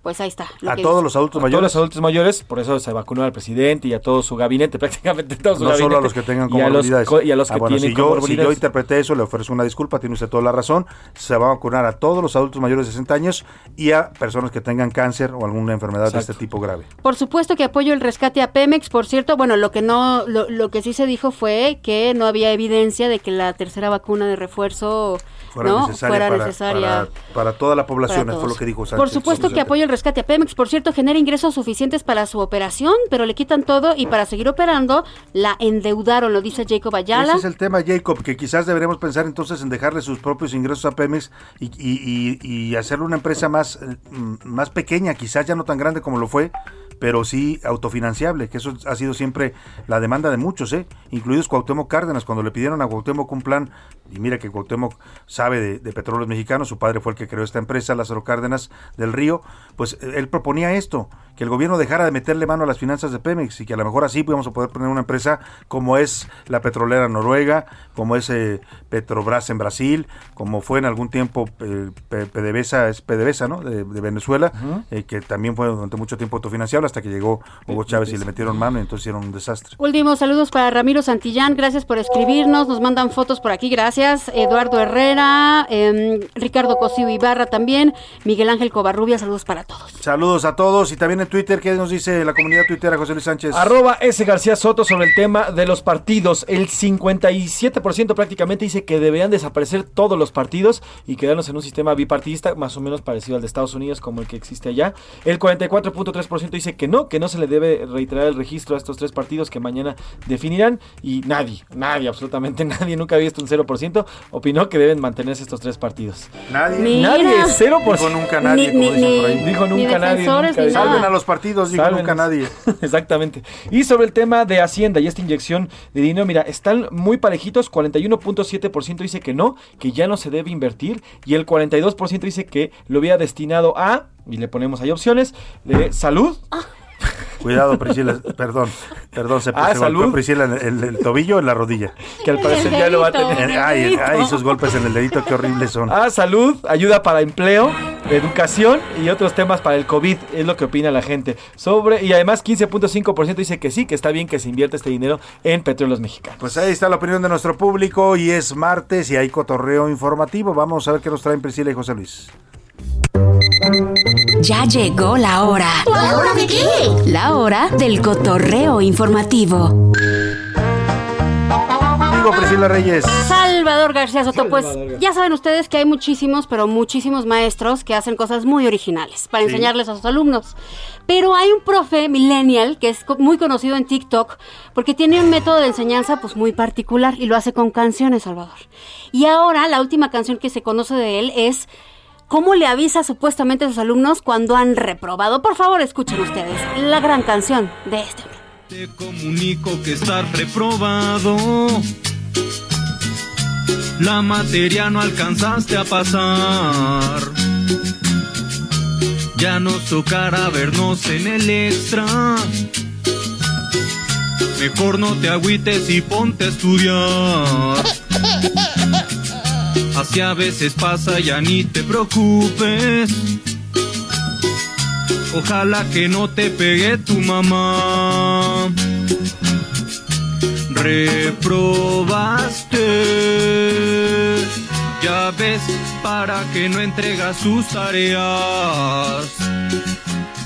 Pues ahí está. lo A que todos dice. los adultos A mayores. todos los adultos mayores, por eso se vacunó al presidente y a todo su gabinete, prácticamente todo su no gabinete. solo a los que tengan y a los comorbilidades. Y a los que Ah, bueno, tienen si yo, si yo comorbilidades. interpreté eso, le ofrezco una disculpa, tiene usted toda la razón. Se va a vacunar a todos los adultos mayores de 60 años y a personas que tengan cáncer o alguna enfermedad de este tipo grave. Por supuesto que apoyo el rescate a Pemex, por cierto, bueno, lo que no, lo, lo que sí se dijo fue que no había evidencia de que la tercera vacuna de refuerzo Fuera ¿no? necesaria, fuera para, necesaria. para- para toda la población, fue lo que dijo Sánchez. Por supuesto que apoyo el rescate a Pemex. Por cierto, genera ingresos suficientes para su operación, pero le quitan todo y para seguir operando la endeudaron, lo dice Jacob Ayala. Ese es el tema, Jacob, que quizás deberíamos pensar entonces en dejarle sus propios ingresos a Pemex y, y, y, y hacerle una empresa más, eh, mm, más pequeña, quizás ya no tan grande como lo fue, pero sí autofinanciable, que eso ha sido siempre la demanda de muchos, ¿eh? incluidos Cuauhtémoc Cárdenas, cuando le pidieron a Cuauhtémoc un plan, y mira que Cuauhtémoc sabe de, de petróleos mexicanos, su padre fue el que creó esta empresa, Lázaro Cárdenas del Río, pues eh, él proponía esto, que el gobierno dejara de meterle mano a las finanzas de Pemex y que a lo mejor así podíamos poder poner una empresa como es la petrolera noruega, como es eh, Petrobras en Brasil, como fue en algún tiempo eh, PDVSA, es PDVSA, ¿no? De, de Venezuela, eh, que también fue durante mucho tiempo autofinanciable hasta que llegó Hugo Chávez y le metieron mano y entonces hicieron un desastre. Últimos saludos para Ramiro Santillán, gracias por escribirnos, nos mandan fotos por aquí, gracias. Eduardo Herrera, em, Ricardo Cosío Ibarra también, Miguel Ángel Covarrubia, saludos para todos. Saludos a todos y también en Twitter, ¿qué nos dice la comunidad tuitera José Luis Sánchez? Arroba S. García Soto sobre el tema de los partidos. El 57% prácticamente dice que deberían desaparecer todos los partidos y quedarnos en un sistema bipartidista más o menos parecido al de Estados Unidos como el que existe allá. El 44.3% dice que no, que no se le debe reiterar el registro a estos tres partidos que mañana definirán y nadie, nadie, absolutamente nadie, nunca había visto un 0%, opinó que deben mantenerse estos tres partidos. Nadie. Mira. Nadie, 0%. Dijo nunca nadie, Ni- como ni- dicen por ahí. Dijo ni nunca nadie. nunca. Salven a los partidos, dijo Sálvenos. nunca nadie. Exactamente. Y sobre el tema de Hacienda y esta inyección de dinero, mira, están muy parejitos. 41.7% dice que no, que ya no se debe invertir. Y el 42% dice que lo había destinado a, y le ponemos ahí opciones, de salud. Cuidado, Priscila, perdón, perdón, se, Ah, se golpeó. Priscila en el, el tobillo o en la rodilla. Que al parecer ya lo va a tener. Ay, ay, esos golpes en el dedito, qué horribles son. Ah, salud, ayuda para empleo, educación y otros temas para el COVID, es lo que opina la gente. Sobre, y además 15.5% dice que sí, que está bien que se invierta este dinero en petróleos mexicanos. Pues ahí está la opinión de nuestro público y es martes y hay cotorreo informativo. Vamos a ver qué nos traen Priscila y José Luis. Ya llegó la hora. ¿La hora de qué? La hora del cotorreo informativo. Digo, Priscila Reyes. Salvador García Soto, pues ya saben ustedes que hay muchísimos, pero muchísimos maestros que hacen cosas muy originales para Sí. enseñarles a sus alumnos. Pero hay un profe millennial que es muy conocido en TikTok porque tiene un método de enseñanza pues muy particular y lo hace con canciones, Salvador. Y ahora la última canción que se conoce de él es cómo le avisa supuestamente a sus alumnos cuando han reprobado. Por favor, escuchen ustedes la gran canción de este hombre. Te comunico que estás reprobado. La materia no alcanzaste a pasar. Ya nos tocará vernos en el extra. Mejor no te agüites y ponte a estudiar. Así a veces pasa, ya ni te preocupes. Ojalá que no te pegue tu mamá. Reprobaste. Ya ves, para que no entregas sus tareas.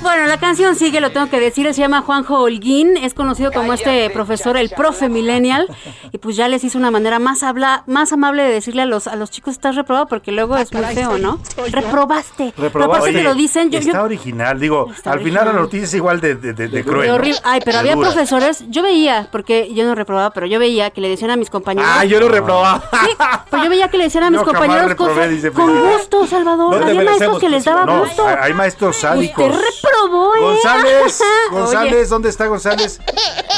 Bueno, la canción sigue, lo tengo que decir, se llama Juanjo Holguín, es conocido como este profesor, el profe millennial, y pues ya les hizo una manera más habla, más amable de decirle a los a los chicos estás reprobado porque luego es muy feo, ¿no? Reprobaste. Pero aparte Oye, te lo dicen, yo, yo- está original, digo, Está al final la noticia es igual de, de, de- de Qué cruel. Ay, pero había profesores, yo veía, porque yo no reprobaba, pero yo veía que le decían a mis compañeros. Ah, yo lo reprobaba. Sí, pero yo veía que le decían a mis compañeros reprobé, cosas dice con Priscila. gusto, Salvador. Había maestros que les daba No, gusto. hay hay maestros sádicos. ¿Eh? González, Oye. González, ¿dónde está González?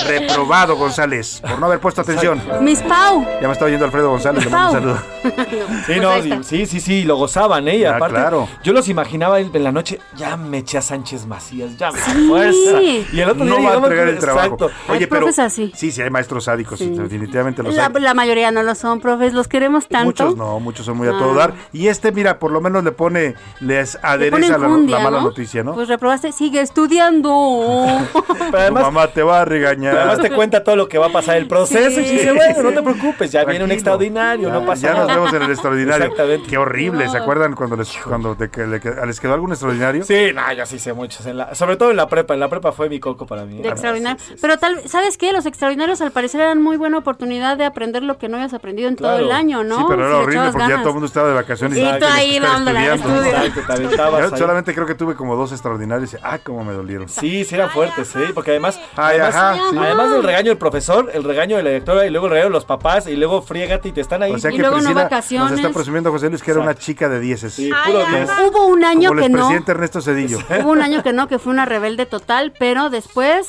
Reprobado González, por no haber puesto atención. Miss Pau. Ya me está oyendo Alfredo González, le mando un saludo. Sí, no, sí, sí, sí, lo gozaban, ¿eh? Y Ah, aparte, claro. yo los imaginaba en la noche, ya me eché a Sánchez Macías, ya me Sí. fuerza. Y el otro no día va a entregar el trabajo. Exacto. Oye, Hay pero profes así. sí, sí hay maestros sádicos, Sí. definitivamente los La, hay. la mayoría no lo son, profes, los queremos tanto. Muchos no, muchos son muy a Ah. todo dar. Y este, mira, por lo menos le pone, les Le adereza la, jundia, la mala ¿no? noticia, ¿no? Pues reprobaste, sigue estudiando. Pero además, tu mamá te va a regañar. además te cuenta todo lo que va a pasar el proceso y Sí. dice, bueno, no te preocupes, ya viene un extraordinario, no Ya- pasa Ya nada. nos vemos en el extraordinario. Exactamente. Qué horrible, ¿se acuerdan cuando les, cuando de que le- que- les quedó algún extraordinario? Sí, no, yo sí sé muchos. En la, sobre todo en la prepa. En la prepa fue mi coco para mí. De extraordinario. Pero tal, ¿sabes qué? Los extraordinarios al parecer eran muy buena oportunidad de aprender lo que no habías aprendido en todo el año, ¿no? Sí, pero era le horrible porque ya todo el mundo estaba de vacaciones. Y tenía tú ahí estudio. Yo ahí. solamente creo que tuve como dos extraordinarios ah, cómo me dolieron. Sí, sí eran fuertes, ¿eh? Porque además, Ay, además, ajá, sí. además del regaño del profesor, el regaño de la directora y luego el regaño de los papás y luego friégate y te están ahí. O sea Y que luego no Priscila nos vacaciones. está presumiendo José Luis que era una chica de dieces. Sí, puro diez. Hubo un año Como el que no. presidente Ernesto Cedillo. Hubo un año que no, que fue una rebelde total, pero después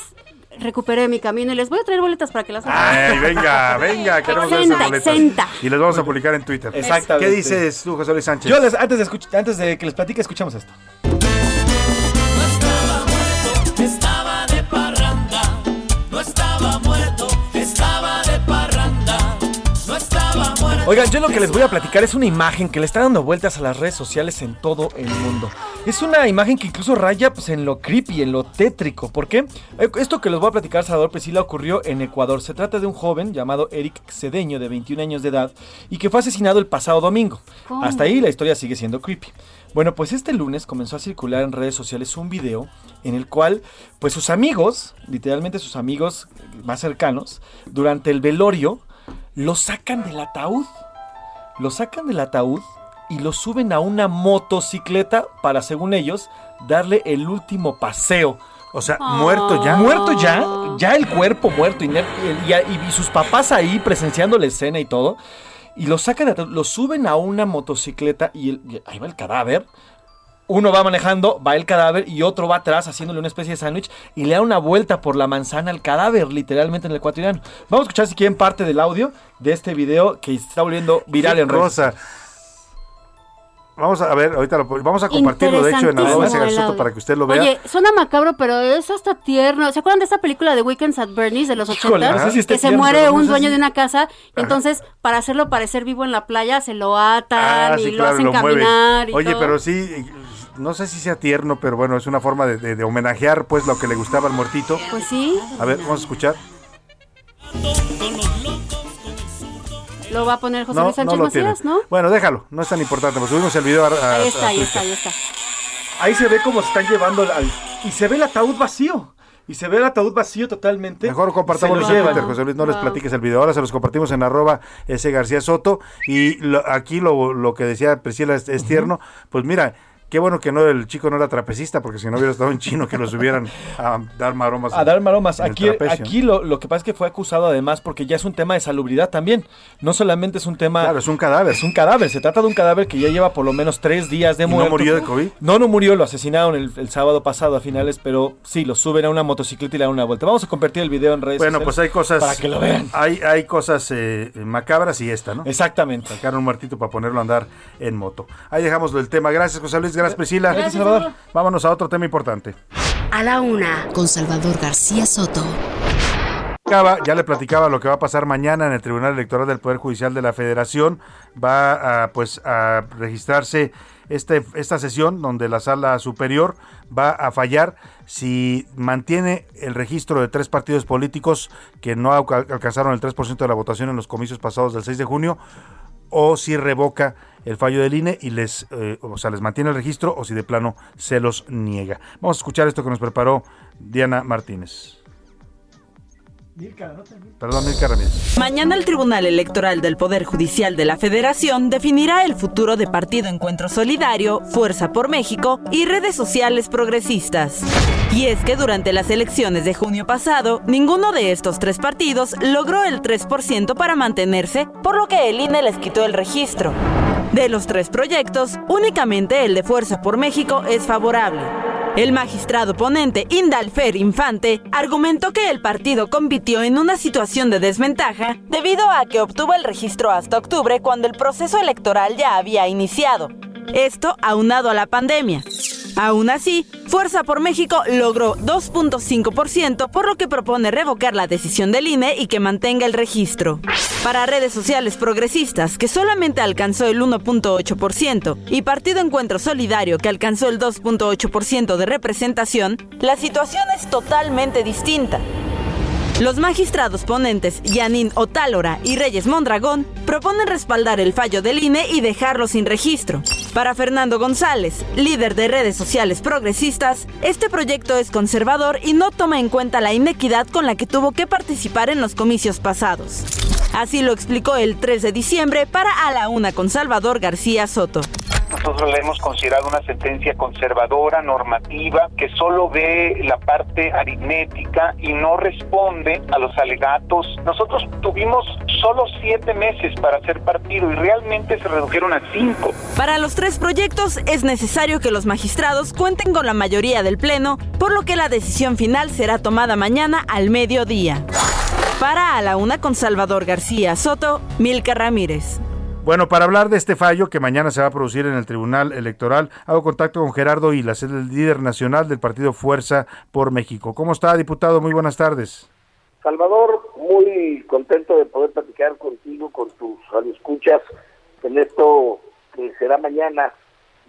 recuperé mi camino y les voy a traer boletas para que las hagan. Ay, venga, venga, queremos ver Exenta, esas boletas. exenta. Y les vamos a publicar en Twitter. Exactamente. ¿Qué dices tú, José Luis Sánchez? Yo les, antes, de antes de que les platique, escuchamos esto. Oigan, yo lo que les voy a platicar es una imagen que le está dando vueltas a las redes sociales en todo el mundo. Es una imagen que incluso raya pues, en lo creepy, en lo tétrico. ¿Por qué? Eh, Esto que les voy a platicar, Salvador Priscila, ocurrió en Ecuador. Se trata de un joven llamado Eric Cedeño, de 21 años de edad, y que fue asesinado el pasado domingo. ¿Cómo? Hasta ahí la historia sigue siendo creepy. Bueno, pues este lunes comenzó a circular en redes sociales un video en el cual, pues sus amigos, literalmente sus amigos más cercanos, durante el velorio, lo sacan del ataúd. Lo sacan del ataúd y lo suben a una motocicleta para, según ellos, darle el último paseo. O sea, muerto ya. Muerto ya, ya el cuerpo muerto, inerte, y, y- y sus papás ahí presenciando la escena y todo. Y lo sacan, de ataúd, lo suben a una motocicleta y, el- y ahí va el cadáver. Uno va manejando, va el cadáver y otro va atrás haciéndole una especie de sándwich y le da una vuelta por la manzana al cadáver, literalmente en el ecuatoriano. Vamos a escuchar si quieren parte del audio de este video que se está volviendo viral Qué en cosa. Vamos a ver, ahorita lo, vamos a compartirlo, de hecho, en arroba ese Garzoto para que usted lo vea. Oye, suena macabro, pero es hasta tierno. ¿Se acuerdan de esta película de Weekends at Bernie's de los Híjole, 80? no sé si que se tierno, muere no un sé dueño si- de una casa y entonces para hacerlo parecer vivo en la playa se lo atan Ah, y sí, lo claro, hacen lo caminar y Oye, todo. pero sí, no sé si sea tierno, pero bueno, es una forma de, de- de homenajear pues lo que le gustaba al muertito. Pues sí, A ver, vamos a escuchar. lo va a poner José No, Luis no Sánchez tiene. Macías, ¿no? Bueno, déjalo, no es tan importante, pues subimos el video a, a- Ahí a está, ahí está, ahí está. Ahí se ve cómo se están llevando al... Y se ve el ataúd vacío. Y se ve el ataúd vacío totalmente. Mejor compartámoslo Se en lo llevan. Twitter, José Luis, no les platiques el video. Ahora se los compartimos en arroba ese García Soto. Y lo- aquí lo, lo que decía Priscila es, es tierno. Pues mira, qué bueno que no el chico no era trapecista, porque si no hubiera estado un chino que lo subieran a dar maromas. A dar maromas. en Aquí, aquí lo, lo que pasa es que fue acusado además porque ya es un tema de salubridad también. No solamente es un tema... Claro, es un cadáver. Es un cadáver. Se trata de un cadáver que ya lleva por lo menos tres días de ¿Y no murió de COVID? No, no murió. Lo asesinaron el, el sábado pasado a finales, pero sí, lo suben a una motocicleta y le dan una vuelta. Vamos a compartir el video en redes Bueno, pues hay cosas. Para que lo vean. Hay, hay cosas eh, macabras y esta, ¿no? Exactamente. Sacaron un muertito para ponerlo a andar en moto. Ahí dejamos el tema. Gracias, José Luis. Gracias, Priscila. Gracias, Salvador. Vámonos a otro tema importante. A la una, con Salvador García Soto. Ya le platicaba lo que va a pasar mañana en el Tribunal Electoral del Poder Judicial de la Federación. Va a, pues, a registrarse este, esta sesión donde la sala superior va a fallar si mantiene el registro de tres partidos políticos que no alca- alcanzaron el 3% de la votación en los comicios pasados del 6 de junio o si revoca el fallo del INE y les, eh, o sea, les mantiene el registro o si de plano se los niega. Vamos a escuchar esto que nos preparó Diana Martínez. Perdón, Milka Ramírez. Mañana el Tribunal Electoral del Poder Judicial de la Federación definirá el futuro de Partido Encuentro Solidario, Fuerza por México y redes sociales progresistas. Y es que durante las elecciones de junio pasado, ninguno de estos tres partidos logró el 3% para mantenerse, por lo que el INE les quitó el registro. De los tres proyectos, únicamente el de Fuerza por México es favorable. El magistrado ponente Indalfer Infante argumentó que el partido compitió en una situación de desventaja debido a que obtuvo el registro hasta octubre cuando el proceso electoral ya había iniciado. Esto aunado a la pandemia. Aún así, Fuerza por México logró 2.5%, por lo que propone revocar la decisión del INE y que mantenga el registro. Para redes sociales progresistas, que solamente alcanzó el 1.8%, y Partido Encuentro Solidario, que alcanzó el 2.8% de representación, la situación es totalmente distinta. Los magistrados ponentes Yanin Otálora y Reyes Mondragón proponen respaldar el fallo del INE y dejarlo sin registro. Para Fernando González, líder de redes sociales progresistas, este proyecto es conservador y no toma en cuenta la inequidad con la que tuvo que participar en los comicios pasados. Así lo explicó el 3 de diciembre para A la Una con Salvador García Soto. Nosotros la hemos considerado una sentencia conservadora, normativa, que solo ve la parte aritmética y no responde a los alegatos. Nosotros tuvimos solo siete meses para hacer partido y realmente se redujeron a cinco. Para los tres proyectos es necesario que los magistrados cuenten con la mayoría del Pleno, por lo que la decisión final será tomada mañana al mediodía. Para A la Una con Salvador García Soto, Milka Ramírez. Bueno, para hablar de este fallo que mañana se va a producir en el Tribunal Electoral, hago contacto con Gerardo Hilas, el líder nacional del partido Fuerza por México. ¿Cómo está, diputado? Muy buenas tardes. Salvador, muy contento de poder platicar contigo, con tus radioescuchas, en esto que será mañana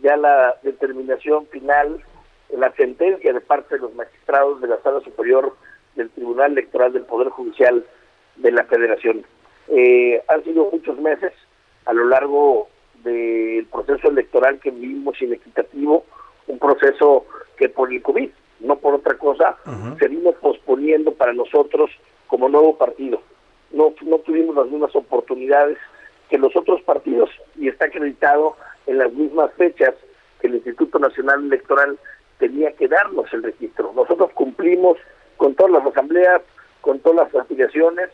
ya la determinación final, la sentencia de parte de los magistrados de la Sala Superior del Tribunal Electoral del Poder Judicial de la Federación. Eh, han sido muchos meses a lo largo del proceso electoral que vivimos inequitativo, un proceso que por el COVID, no por otra cosa, se vino posponiendo para nosotros como nuevo partido. No, no tuvimos las mismas oportunidades que los otros partidos y está acreditado en las mismas fechas que el Instituto Nacional Electoral tenía que darnos el registro. Nosotros cumplimos con todas las asambleas, con todas las afiliaciones,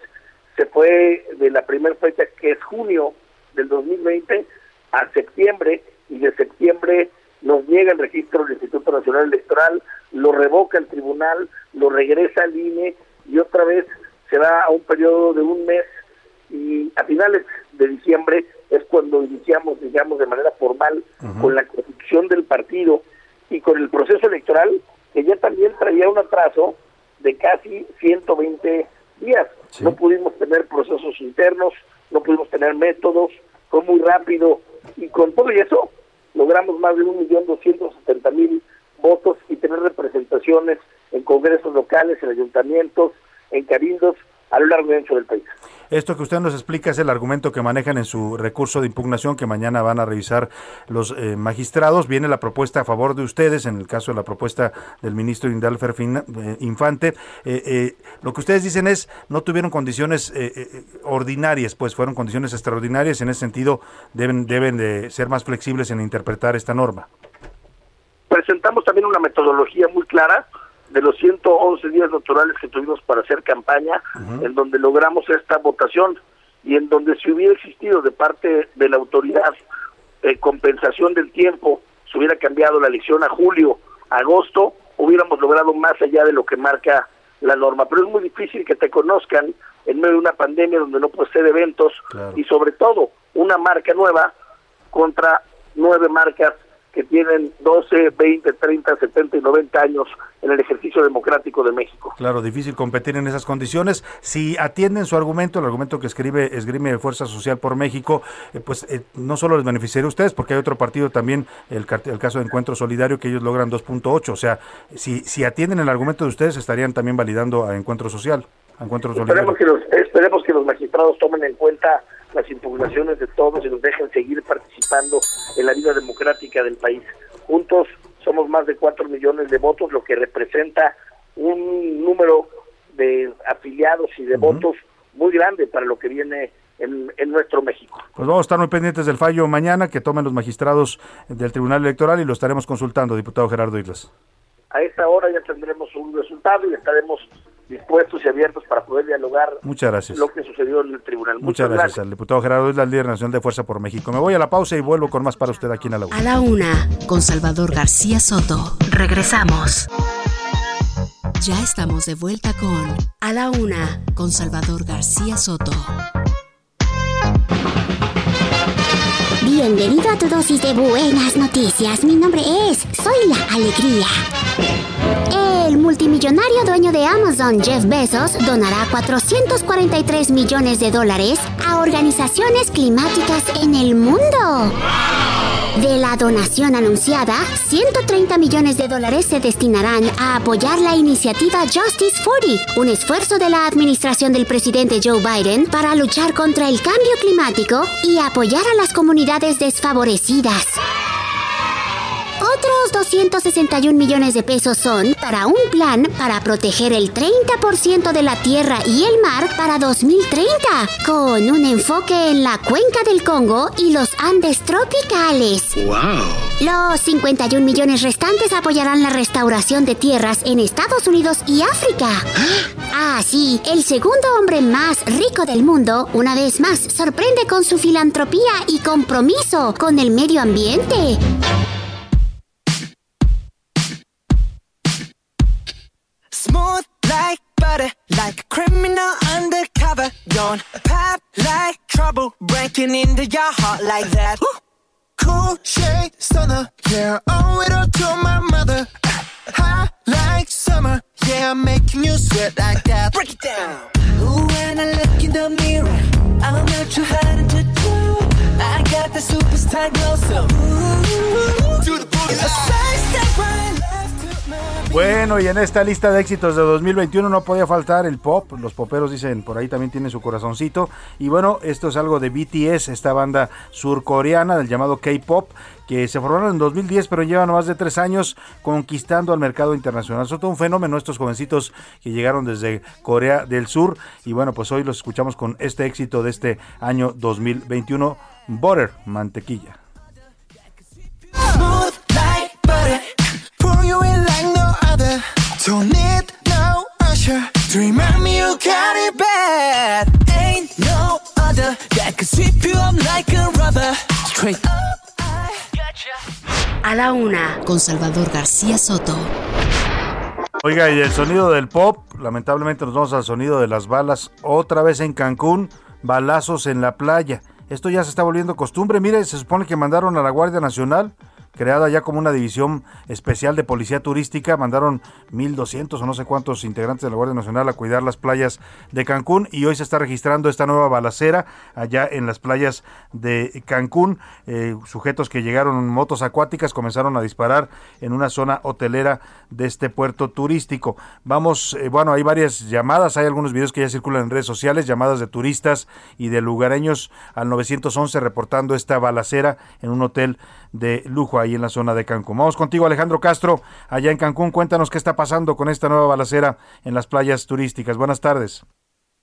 se fue de la primera fecha que es junio del 2020 a septiembre y de septiembre nos niega el registro del Instituto Nacional Electoral, lo revoca el tribunal, lo regresa al INE y otra vez se va a un periodo de un mes y a finales de diciembre es cuando iniciamos, digamos, de manera formal con la constitución del partido y con el proceso electoral que ya también traía un atraso de casi 120 días. No pudimos tener procesos internos, no pudimos tener métodos, fue muy rápido y con todo y eso logramos más de 1.270.000 votos y tener representaciones en congresos locales, en ayuntamientos, en cabildos a lo largo y ancho del país. Esto que usted nos explica es el argumento que manejan en su recurso de impugnación que mañana van a revisar los eh, magistrados. Viene la propuesta a favor de ustedes, en el caso de la propuesta del ministro Indalfer eh, Infante. Eh, lo que ustedes dicen es, no tuvieron condiciones ordinarias, pues fueron condiciones extraordinarias. En ese sentido, deben, deben de ser más flexibles en interpretar esta norma. Presentamos también una metodología muy clara de los 111 días naturales que tuvimos para hacer campaña, en donde logramos esta votación y en donde si hubiera existido de parte de la autoridad eh, compensación del tiempo, se hubiera cambiado la elección a julio, agosto, hubiéramos logrado más allá de lo que marca la norma. Pero es muy difícil que te conozcan en medio de una pandemia donde no puedes hacer eventos y sobre todo una marca nueva contra nueve marcas que tienen 12, 20, 30, 70 y 90 años en el ejercicio democrático de México. Claro, difícil competir en esas condiciones. Si atienden su argumento, el argumento que escribe esgrime Fuerza Social por México, eh, pues eh, no solo les beneficiaría a ustedes, porque hay otro partido también, el, el caso de Encuentro Solidario, que ellos logran 2.8. O sea, si, si atienden el argumento de ustedes, estarían también validando a Encuentro Social. A Encuentro Solidario. Esperemos que, los, esperemos que los magistrados tomen en cuenta las impugnaciones de todos y nos dejen seguir participando en la vida democrática del país. Juntos somos más de 4 millones de votos, lo que representa un número de afiliados y de votos muy grande para lo que viene en, nuestro México. Pues vamos a estar muy pendientes del fallo mañana que tomen los magistrados del Tribunal Electoral y lo estaremos consultando, diputado Gerardo Islas. A esta hora ya tendremos un resultado y estaremos dispuestos y abiertos para poder dialogar Muchas gracias. lo que sucedió en el tribunal. Muchas, gracias, al diputado Gerardo Islas, líder nacional de Fuerza por México. Me voy a la pausa y vuelvo con más para usted aquí en A la Una. A la Una, con Salvador García Soto. Regresamos. Ya estamos de vuelta con A la Una, con Salvador García Soto. Bienvenido a tu dosis de buenas noticias. Mi nombre es Soy la Alegría. El multimillonario dueño de Amazon, Jeff Bezos, donará 443 millones de dólares a organizaciones climáticas en el mundo. De la donación anunciada, 130 millones de dólares se destinarán a apoyar la iniciativa Justice 40, un esfuerzo de la administración del presidente Joe Biden para luchar contra el cambio climático y apoyar a las comunidades desfavorecidas. Otros 261 millones de pesos son para un plan para proteger el 30% de la tierra y el mar para 2030, con un enfoque en la cuenca del Congo y los Andes tropicales. ¡Wow! Los 51 millones restantes apoyarán la restauración de tierras en Estados Unidos y África. Ah, sí, el segundo hombre más rico del mundo, una vez más, sorprende con su filantropía y compromiso con el medio ambiente. Undercover. Don't pop like trouble, breaking into your heart like that. Cool shade stunner, yeah, oh, owe it all to my mother. Hot like summer, yeah, I'm making you sweat like that. Break it down. Ooh, when I what you're heading to do. I got the superstar glow, so ooh, do the booty. A side step right, left to my Bueno, y en esta lista de éxitos de 2021 no podía faltar el pop. Los poperos dicen por ahí también tiene su corazoncito. Y bueno, esto es algo de BTS, esta banda surcoreana del llamado K-pop, que se formaron en 2010, pero llevan más de tres años conquistando al mercado internacional. Son todo un fenómeno estos jovencitos que llegaron desde Corea del Sur. Y bueno, pues hoy los escuchamos con este éxito de este año 2021, Butter, mantequilla. Don't need no usher to remind me you got it bad. Ain't no other that could sweep you up like a rubber. Straight up, I gotcha. A la una, con Salvador García Soto. Oiga, y el sonido del pop, lamentablemente nos vamos al sonido de las balas. Otra vez en Cancún, balazos en la playa. Esto ya se está volviendo costumbre. Mire, se supone que mandaron a la Guardia Nacional, creada ya como una división especial de policía turística, mandaron 1.200 o no sé cuántos integrantes de la Guardia Nacional a cuidar las playas de Cancún y hoy se está registrando esta nueva balacera allá en las playas de Cancún. Eh, sujetos que llegaron en motos acuáticas comenzaron a disparar en una zona hotelera de este puerto turístico. Vamos, eh, bueno, hay varias llamadas, hay algunos videos que ya circulan en redes sociales, llamadas de turistas y de lugareños al 911 reportando esta balacera en un hotel de lujo ahí en la zona de Cancún. Vamos contigo Alejandro Castro, allá en Cancún, cuéntanos qué está pasando con esta nueva balacera en las playas turísticas. Buenas tardes.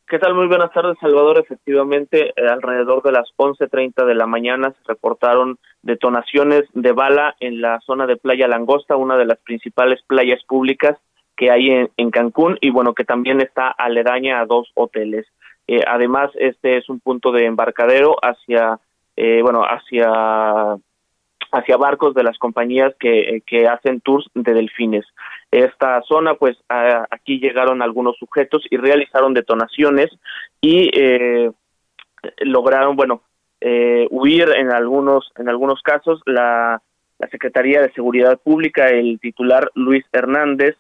¿Qué tal? Muy buenas tardes, Salvador. Efectivamente, eh, alrededor de las 11.30 de la mañana se reportaron detonaciones de bala en la zona de Playa Langosta, una de las principales playas públicas que hay en, Cancún y bueno, que también está aledaña a dos hoteles. Eh, además, este es un punto de embarcadero hacia, eh, bueno, hacia hacia barcos de las compañías que, que hacen tours de delfines. Esta zona, pues a- aquí llegaron algunos sujetos y realizaron detonaciones y eh, lograron, bueno, eh, huir en algunos, en algunos casos. La, la Secretaría de Seguridad Pública, el titular Luis Hernández,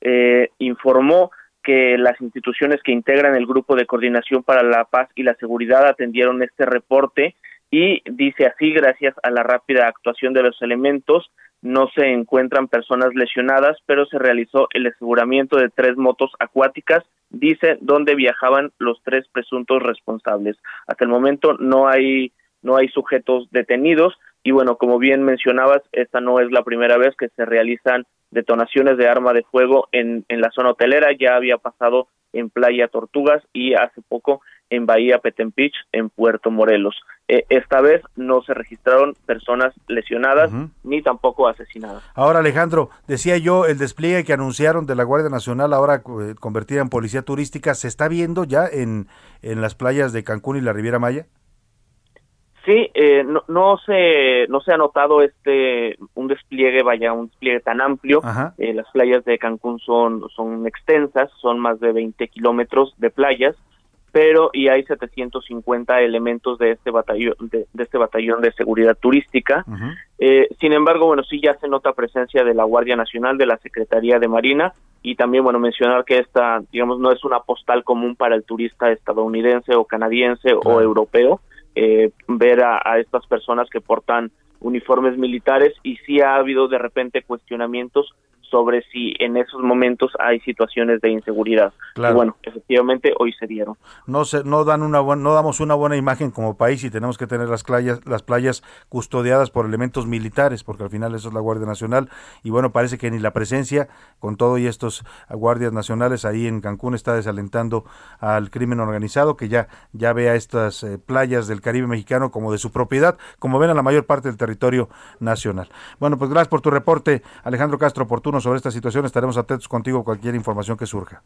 eh, informó que las instituciones que integran el Grupo de Coordinación para la Paz y la Seguridad atendieron este reporte y dice así, gracias a la rápida actuación de los elementos, no se encuentran personas lesionadas, pero se realizó el aseguramiento de tres motos acuáticas, dice, donde viajaban los tres presuntos responsables. Hasta el momento no hay no hay sujetos detenidos y bueno, como bien mencionabas, esta no es la primera vez que se realizan detonaciones de arma de fuego en, en la zona hotelera, ya había pasado en Playa Tortugas y hace poco en Bahía Petempich, en Puerto Morelos. Eh, esta vez no se registraron personas lesionadas ni tampoco asesinadas. Ahora Alejandro, decía yo, el despliegue que anunciaron de la Guardia Nacional ahora eh, convertida en policía turística, ¿se está viendo ya en, en las playas de Cancún y la Riviera Maya? Sí, eh, no, no se no se ha notado este un despliegue, vaya, un despliegue tan amplio. Eh, las playas de Cancún son son extensas, son más de 20 kilómetros de playas, pero y hay 750 elementos de este batallón de, de este batallón de seguridad turística. Eh, sin embargo, bueno, sí ya se nota presencia de la Guardia Nacional, de la Secretaría de Marina y también, bueno, mencionar que esta, digamos, no es una postal común para el turista estadounidense o canadiense o europeo, eh, ver a, a estas personas que portan uniformes militares y sí ha habido de repente cuestionamientos sobre si en esos momentos hay situaciones de inseguridad. Claro. Y bueno, efectivamente hoy se dieron. No se, no dan una buen- no damos una buena imagen como país y tenemos que tener las playas, las playas custodiadas por elementos militares, porque al final eso es la Guardia Nacional. Y bueno, parece que ni la presencia con todo y estos guardias nacionales ahí en Cancún está desalentando al crimen organizado, que ya, ya ve a estas eh, playas del Caribe mexicano como de su propiedad, como ven a la mayor parte del territorio nacional. Bueno, pues gracias por tu reporte, Alejandro Castro Oportuno, sobre esta situación. Estaremos atentos contigo a cualquier información que surja.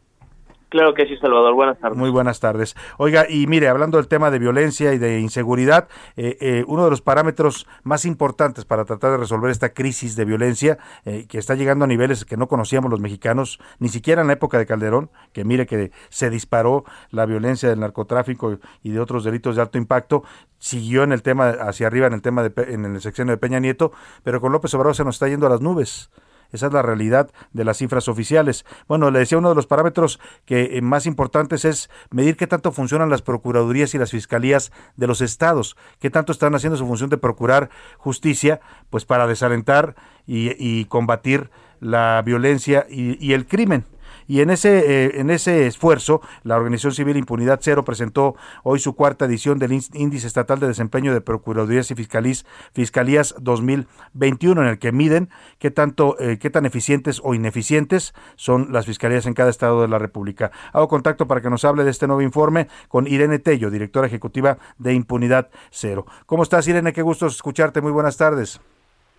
Claro que sí, Salvador. Buenas tardes. Muy buenas tardes. Oiga, y mire, hablando del tema de violencia y de inseguridad, eh, eh, uno de los parámetros más importantes para tratar de resolver esta crisis de violencia eh, que está llegando a niveles que no conocíamos los mexicanos, ni siquiera en la época de Calderón, que mire que se disparó la violencia del narcotráfico y de otros delitos de alto impacto, siguió en el tema hacia arriba en el tema de en el sexenio de Peña Nieto, pero con López Obrador se nos está yendo a las nubes Esa es la realidad de las cifras oficiales. Bueno, le decía uno de los parámetros que eh, más importantes es medir qué tanto funcionan las procuradurías y las fiscalías de los estados, qué tanto están haciendo su función de procurar justicia, pues para desalentar y, combatir la violencia y el crimen. Y en ese, eh, en ese esfuerzo, la Organización Civil Impunidad Cero presentó hoy su cuarta edición del Índice Estatal de Desempeño de Procuradurías y Fiscalías, Fiscalías 2021, en el que miden qué, tanto, eh, qué tan eficientes o ineficientes son las fiscalías en cada estado de la República. Hago contacto para que nos hable de este nuevo informe con Irene Tello, directora ejecutiva de Impunidad Cero. ¿Cómo estás, Irene? Qué gusto escucharte. Muy buenas tardes.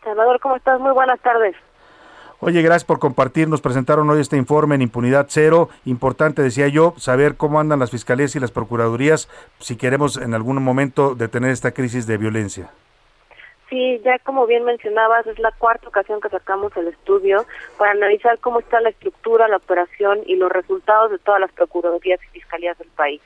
Salvador, ¿cómo estás? Muy buenas tardes. Oye, gracias por compartir. Nos presentaron hoy este informe en impunidad cero. Importante, decía yo, saber cómo andan las fiscalías y las procuradurías si queremos en algún momento detener esta crisis de violencia. Sí, ya como bien mencionabas, es la cuarta ocasión que sacamos el estudio para analizar cómo está la estructura, la operación y los resultados de todas las procuradurías y fiscalías del país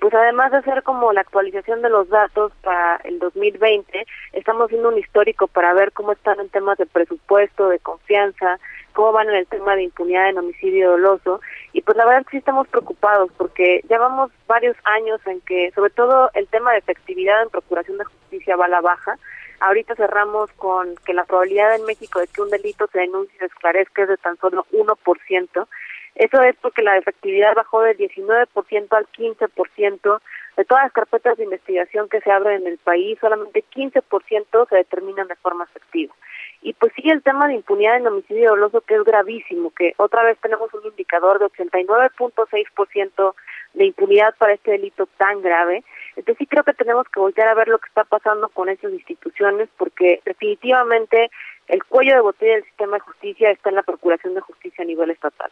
pues además de hacer como la actualización de los datos para el 2020, estamos haciendo un histórico para ver cómo están en temas de presupuesto, de confianza, cómo van en el tema de impunidad en homicidio doloso. Y pues la verdad es que sí estamos preocupados porque llevamos varios años en que, sobre todo el tema de efectividad en procuración de justicia va a la baja. Ahorita cerramos con que la probabilidad en México de que un delito se denuncie y se esclarezca es de tan solo 1%. Eso es porque la efectividad bajó del 19% al 15%. De todas las carpetas de investigación que se abren en el país, solamente 15% se determinan de forma efectiva. Y pues sí, el tema de impunidad en homicidio doloso que es gravísimo, que otra vez tenemos un indicador de 89.6% de impunidad para este delito tan grave. Entonces sí creo que tenemos que voltear a ver lo que está pasando con esas instituciones, porque definitivamente el cuello de botella del sistema de justicia está en la Procuración de Justicia a nivel estatal.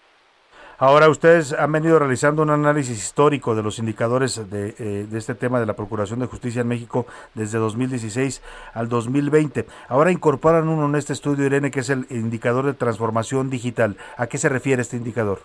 Ahora, ustedes han venido realizando un análisis histórico de los indicadores de, eh, este tema de la Procuración de Justicia en México desde 2016 al 2020. Ahora incorporan uno en este estudio, Irene, que es el indicador de transformación digital. ¿A qué se refiere este indicador?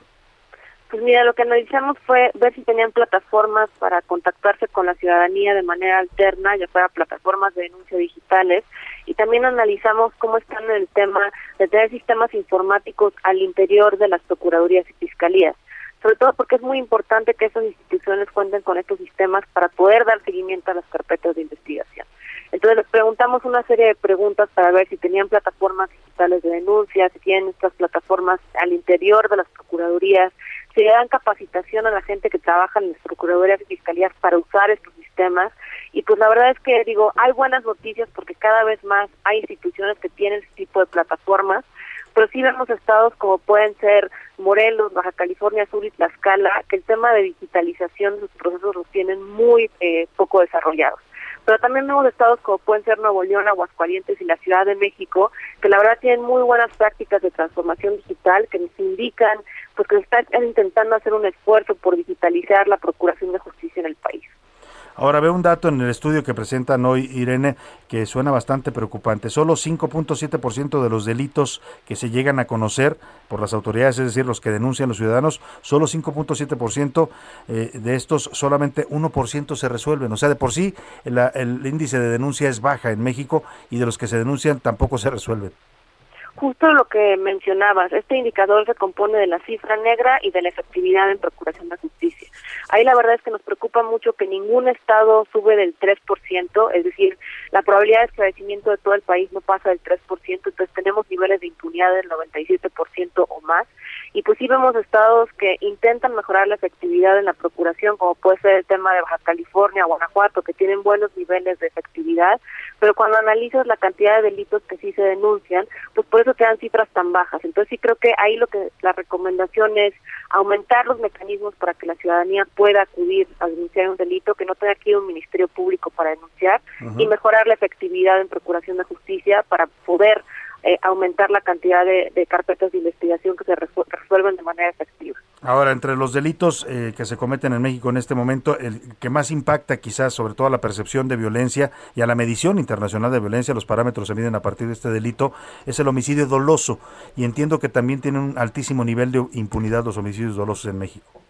Pues mira, lo que analizamos fue ver si tenían plataformas para contactarse con la ciudadanía de manera alterna, ya fuera plataformas de denuncia digitales, y también analizamos cómo están en el tema de tener sistemas informáticos al interior de las procuradurías y fiscalías sobre todo porque es muy importante que esas instituciones cuenten con estos sistemas para poder dar seguimiento a las carpetas de investigación. Entonces les preguntamos una serie de preguntas para ver si tenían plataformas digitales de denuncia, si tienen estas plataformas al interior de las procuradurías, se dan capacitación a la gente que trabaja en las procuradurías y fiscalías para usar estos sistemas. Y pues la verdad es que digo hay buenas noticias porque cada vez más hay instituciones que tienen este tipo de plataformas pero sí vemos estados como pueden ser Morelos, Baja California Sur y Tlaxcala que el tema de digitalización de sus procesos los tienen muy eh, poco desarrollados pero también vemos estados como pueden ser Nuevo León, Aguascalientes y la Ciudad de México, que la verdad tienen muy buenas prácticas de transformación digital, que nos indican pues que están intentando hacer un esfuerzo por digitalizar la procuración de justicia en el país. Ahora veo un dato en el estudio que presentan hoy, Irene, que suena bastante preocupante. Solo 5.7% de los delitos que se llegan a conocer por las autoridades, es decir, los que denuncian los ciudadanos, solo 5.7% eh, de estos, solamente 1% se resuelven. O sea, de por sí el índice de denuncia es baja en México y de los que se denuncian tampoco se resuelven justo lo que mencionabas, este indicador se compone de la cifra negra y de la efectividad en procuración de justicia. Ahí la verdad es que nos preocupa mucho que ningún estado sube del 3%, es decir, la probabilidad de esclarecimiento de todo el país no pasa del 3%, entonces tenemos niveles de impunidad del 97% o más. Y pues sí vemos estados que intentan mejorar la efectividad en la procuración, como puede ser el tema de Baja California, Guanajuato, que tienen buenos niveles de efectividad, pero cuando analizas la cantidad de delitos que sí se denuncian, pues por eso quedan cifras tan bajas. Entonces sí creo que ahí lo que la recomendación es aumentar los mecanismos para que la ciudadanía pueda acudir a denunciar un delito, que no tenga que ir un ministerio público para denunciar y mejorar la efectividad en procuración de justicia para poder eh, aumentar la cantidad de, carpetas de investigación que se resuelven de manera efectiva. Ahora, entre los delitos eh, que se cometen en México en este momento, el que más impacta quizás sobre todo a la percepción de violencia y a la medición internacional de violencia, los parámetros se miden a partir de este delito, es el homicidio doloso. Y entiendo que también tiene un altísimo nivel de impunidad los homicidios dolosos en México.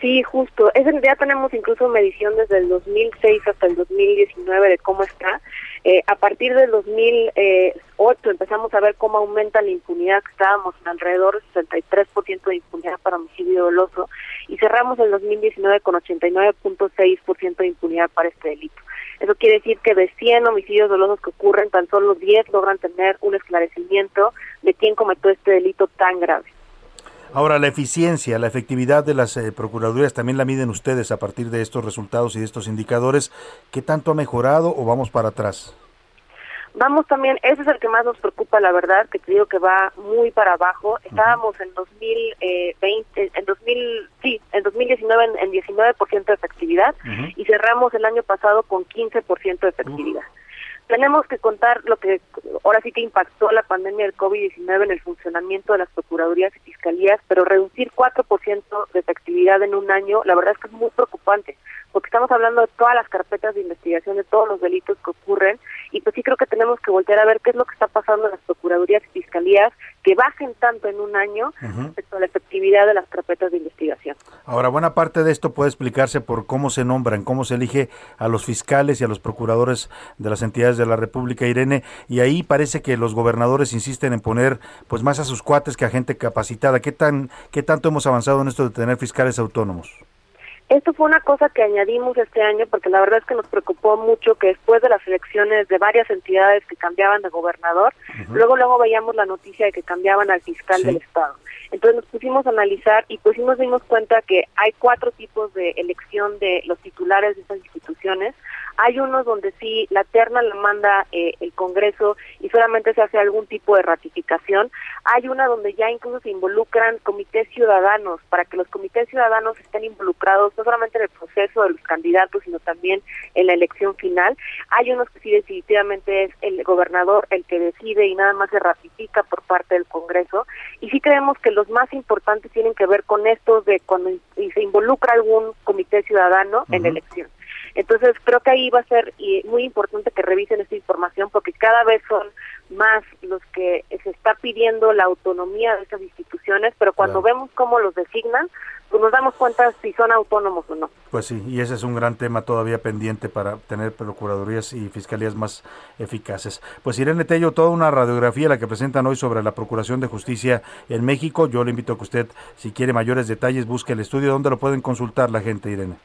Sí, justo. Ese ya tenemos incluso medición desde el 2006 hasta el 2019 de cómo está Eh, a partir del 2008 empezamos a ver cómo aumenta la impunidad, que estábamos en alrededor del 63% de impunidad para homicidio doloso, y cerramos el 2019 con 89.6% de impunidad para este delito. Eso quiere decir que de 100 homicidios dolosos que ocurren, tan solo 10 logran tener un esclarecimiento de quién cometió este delito tan grave. Ahora, la eficiencia, la efectividad de las eh, procuradurías también la miden ustedes a partir de estos resultados y de estos indicadores. ¿Qué tanto ha mejorado o vamos para atrás? Vamos también, ese es el que más nos preocupa, la verdad, que te digo que va muy para abajo. Estábamos en 2020, en 2000, sí, en 2019 en, en 19% de efectividad y cerramos el año pasado con 15% de efectividad. Tenemos que contar lo que ahora sí que impactó la pandemia del COVID-19 en el funcionamiento de las procuradurías y fiscalías, pero reducir 4% de efectividad en un año, la verdad es que es muy preocupante, porque estamos hablando de todas las carpetas de investigación, de todos los delitos que ocurren, y pues sí creo que tenemos que voltear a ver qué es lo que está pasando en las procuradurías y fiscalías, que bajen tanto en un año respecto a la efectividad de las carpetas de investigación. Ahora, buena parte de esto puede explicarse por cómo se nombran, cómo se elige a los fiscales y a los procuradores de las entidades de la República, Irene, y ahí parece que los gobernadores insisten en poner pues más a sus cuates que a gente capacitada. ¿Qué tan qué tanto hemos avanzado en esto de tener fiscales autónomos? Esto fue una cosa que añadimos este año porque la verdad es que nos preocupó mucho que después de las elecciones de varias entidades que cambiaban de gobernador, luego luego veíamos la noticia de que cambiaban al fiscal del estado. Entonces nos pusimos a analizar y pues sí nos dimos cuenta que hay cuatro tipos de elección de los titulares de estas instituciones. Hay unos donde sí la terna la manda eh, el Congreso y solamente se hace algún tipo de ratificación. Hay una donde ya incluso se involucran comités ciudadanos para que los comités ciudadanos estén involucrados no solamente en el proceso de los candidatos, sino también en la elección final. Hay unos que sí definitivamente es el gobernador el que decide y nada más se ratifica por parte del Congreso. Y sí creemos que los más importantes tienen que ver con estos de cuando y se involucra algún comité ciudadano en la elección. Entonces creo que ahí va a ser muy importante que revisen esta información porque cada vez son más los que se está pidiendo la autonomía de estas instituciones, pero cuando vemos cómo los designan, pues nos damos cuenta si son autónomos o no. Pues sí, y ese es un gran tema todavía pendiente para tener procuradurías y fiscalías más eficaces. Pues Irene Tello, toda una radiografía la que presentan hoy sobre la Procuración de Justicia en México. Yo le invito a que usted, si quiere mayores detalles, busque el estudio. ¿Dónde lo pueden consultar la gente, Irene?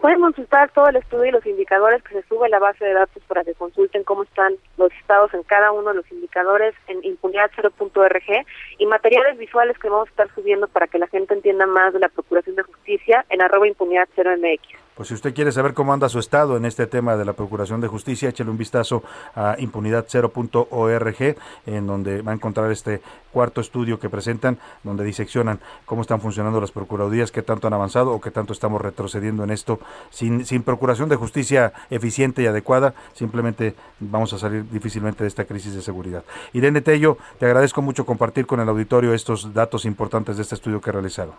Pueden consultar todo el estudio y los indicadores que se sube a la base de datos para que consulten cómo están los estados en cada uno de los indicadores en impunidad0.org y materiales visuales que vamos a estar subiendo para que la gente entienda más de la Procuración de Justicia en arroba impunidad0mx. Pues si usted quiere saber cómo anda su estado en este tema de la Procuración de Justicia, échale un vistazo a impunidad0.org, en donde va a encontrar este cuarto estudio que presentan, donde diseccionan cómo están funcionando las procuradurías, qué tanto han avanzado o qué tanto estamos retrocediendo en esto. Sin, sin procuración de justicia eficiente y adecuada, simplemente vamos a salir difícilmente de esta crisis de seguridad. Irene Tello, te agradezco mucho compartir con el auditorio estos datos importantes de este estudio que realizaron.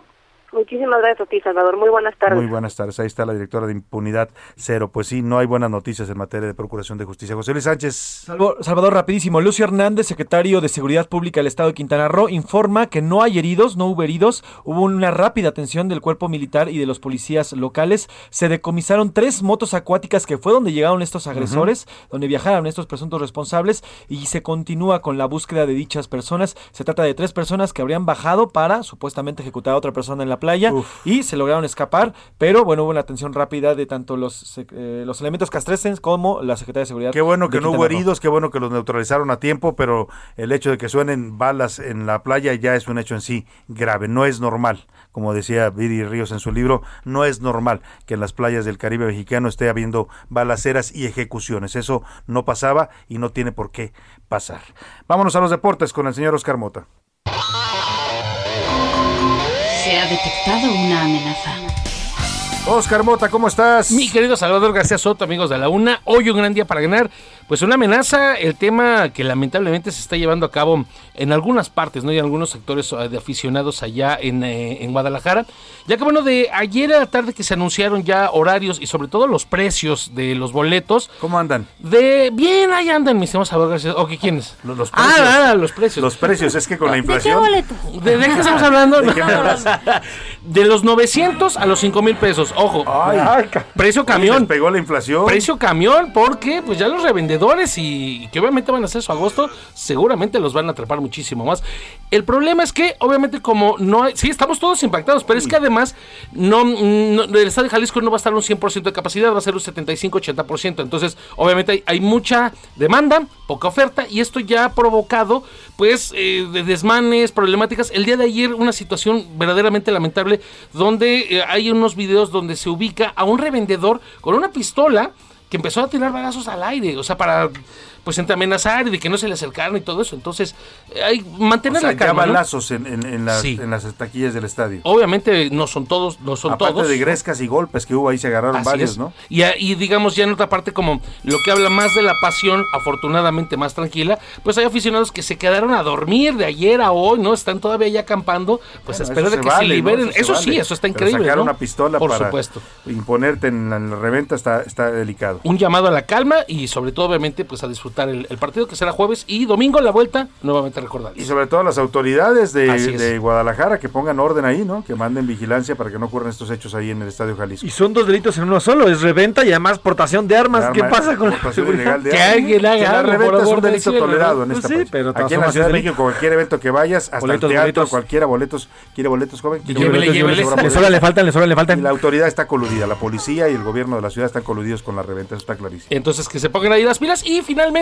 Muchísimas gracias a ti, Salvador. Muy buenas tardes. Muy buenas tardes. Ahí está la directora de Impunidad Cero. Pues sí, no hay buenas noticias en materia de Procuración de Justicia. José Luis Sánchez. Salvo- Salvador, rapidísimo. Lucio Hernández, secretario de Seguridad Pública del Estado de Quintana Roo, informa que no hay heridos, no hubo heridos. Hubo una rápida atención del cuerpo militar y de los policías locales. Se decomisaron tres motos acuáticas que fue donde llegaron estos agresores, donde viajaron estos presuntos responsables y se continúa con la búsqueda de dichas personas. Se trata de tres personas que habrían bajado para supuestamente ejecutar a otra persona en la playa y se lograron escapar, pero bueno, hubo una atención rápida de tanto los, eh, los elementos castreses como la Secretaría de Seguridad. Qué bueno que no hubo heridos, qué bueno que los neutralizaron a tiempo, pero el hecho de que suenen balas en la playa ya es un hecho en sí grave. No es normal, como decía Viri Ríos en su libro, no es normal que en las playas del Caribe mexicano esté habiendo balaceras y ejecuciones. Eso no pasaba y no tiene por qué pasar. Vámonos a los deportes con el señor Oscar Mota. Detectado una amenaza. Oscar Mota, ¿cómo estás? Mi querido Salvador García Soto, amigos de la UNA, hoy un gran día para ganar. Pues una amenaza, el tema que lamentablemente se está llevando a cabo en algunas partes, ¿no? Y en algunos sectores eh, de aficionados allá en, eh, en Guadalajara. Ya que bueno, de ayer a la tarde que se anunciaron ya horarios y sobre todo los precios de los boletos. ¿Cómo andan? De bien, ahí andan, mis estimados Salvador García. ¿O qué quiénes? Los, los Ah, precios. ah, los precios. Los precios, es que con la ¿De qué inflación. ¿De, de qué estamos hablando? ¿De qué me hablas? De los 900 a los 5 mil pesos. Ojo, Ay. precio camión. Les pegó la inflación. Precio camión, porque pues ya los revendedores y, y que obviamente van a hacer su agosto, seguramente los van a atrapar muchísimo más. El problema es que, obviamente, como no hay, sí, estamos todos impactados, pero es que además no, no- el Estadio de Jalisco no va a estar un 100% de capacidad, va a ser un 75-80%. Entonces, obviamente hay, hay mucha demanda, poca oferta, y esto ya ha provocado, pues, eh, de desmanes, problemáticas. El día de ayer, una situación verdaderamente lamentable, donde eh, hay unos videos donde se ubica a un revendedor con una pistola que empezó a tirar balazos al aire, o sea, para pues entre amenazar y de que no se le acercaran y todo eso. Entonces, eh, hay mantener O sea, la calma. ya ¿no? balazos en, en- en las, Sí. en las taquillas del estadio. Obviamente no son todos, no son Aparte todos. de grescas y golpes que hubo ahí, se agarraron Así varios, es. ¿no? Y, a- y digamos ya en otra parte como lo que habla más de la pasión, afortunadamente más tranquila, pues hay aficionados que se quedaron a dormir de ayer a hoy, ¿no? Están todavía ya acampando, pues a Bueno, espera eso de que vale, se ¿no? liberen. se Eso, sí, vale. eso está Pero increíble. sacar ¿no? una pistola Por para supuesto. imponerte en la, en la reventa está, está delicado. Un llamado a la calma y sobre todo obviamente pues a disfrutar el, el partido que será jueves y domingo la vuelta, nuevamente recordar. Y sobre todo las autoridades de, Guadalajara que pongan orden ahí, ¿no? Que manden vigilancia para que no ocurran estos hechos ahí en el Estadio Jalisco. Y son dos delitos en uno solo, es reventa y además portación de armas. ¿Qué pasa con la portación seguridad? ilegal de armas. Que la reventa es un delito tolerado en Pues esta sí, país. pero Aquí en la Ciudad de México, cualquier evento que vayas, hasta Boletos, el teatro, boletos. cualquiera, boletos, ¿quiere boletos, joven? ¿Quiere Llévele, boletos? llévele. Sobra Le sobra, le faltan, le sobra, le faltan. Y la autoridad está coludida, la policía y el gobierno de la ciudad están coludidos con la reventa, eso está clarísimo. Entonces que se pongan ahí las pilas y finalmente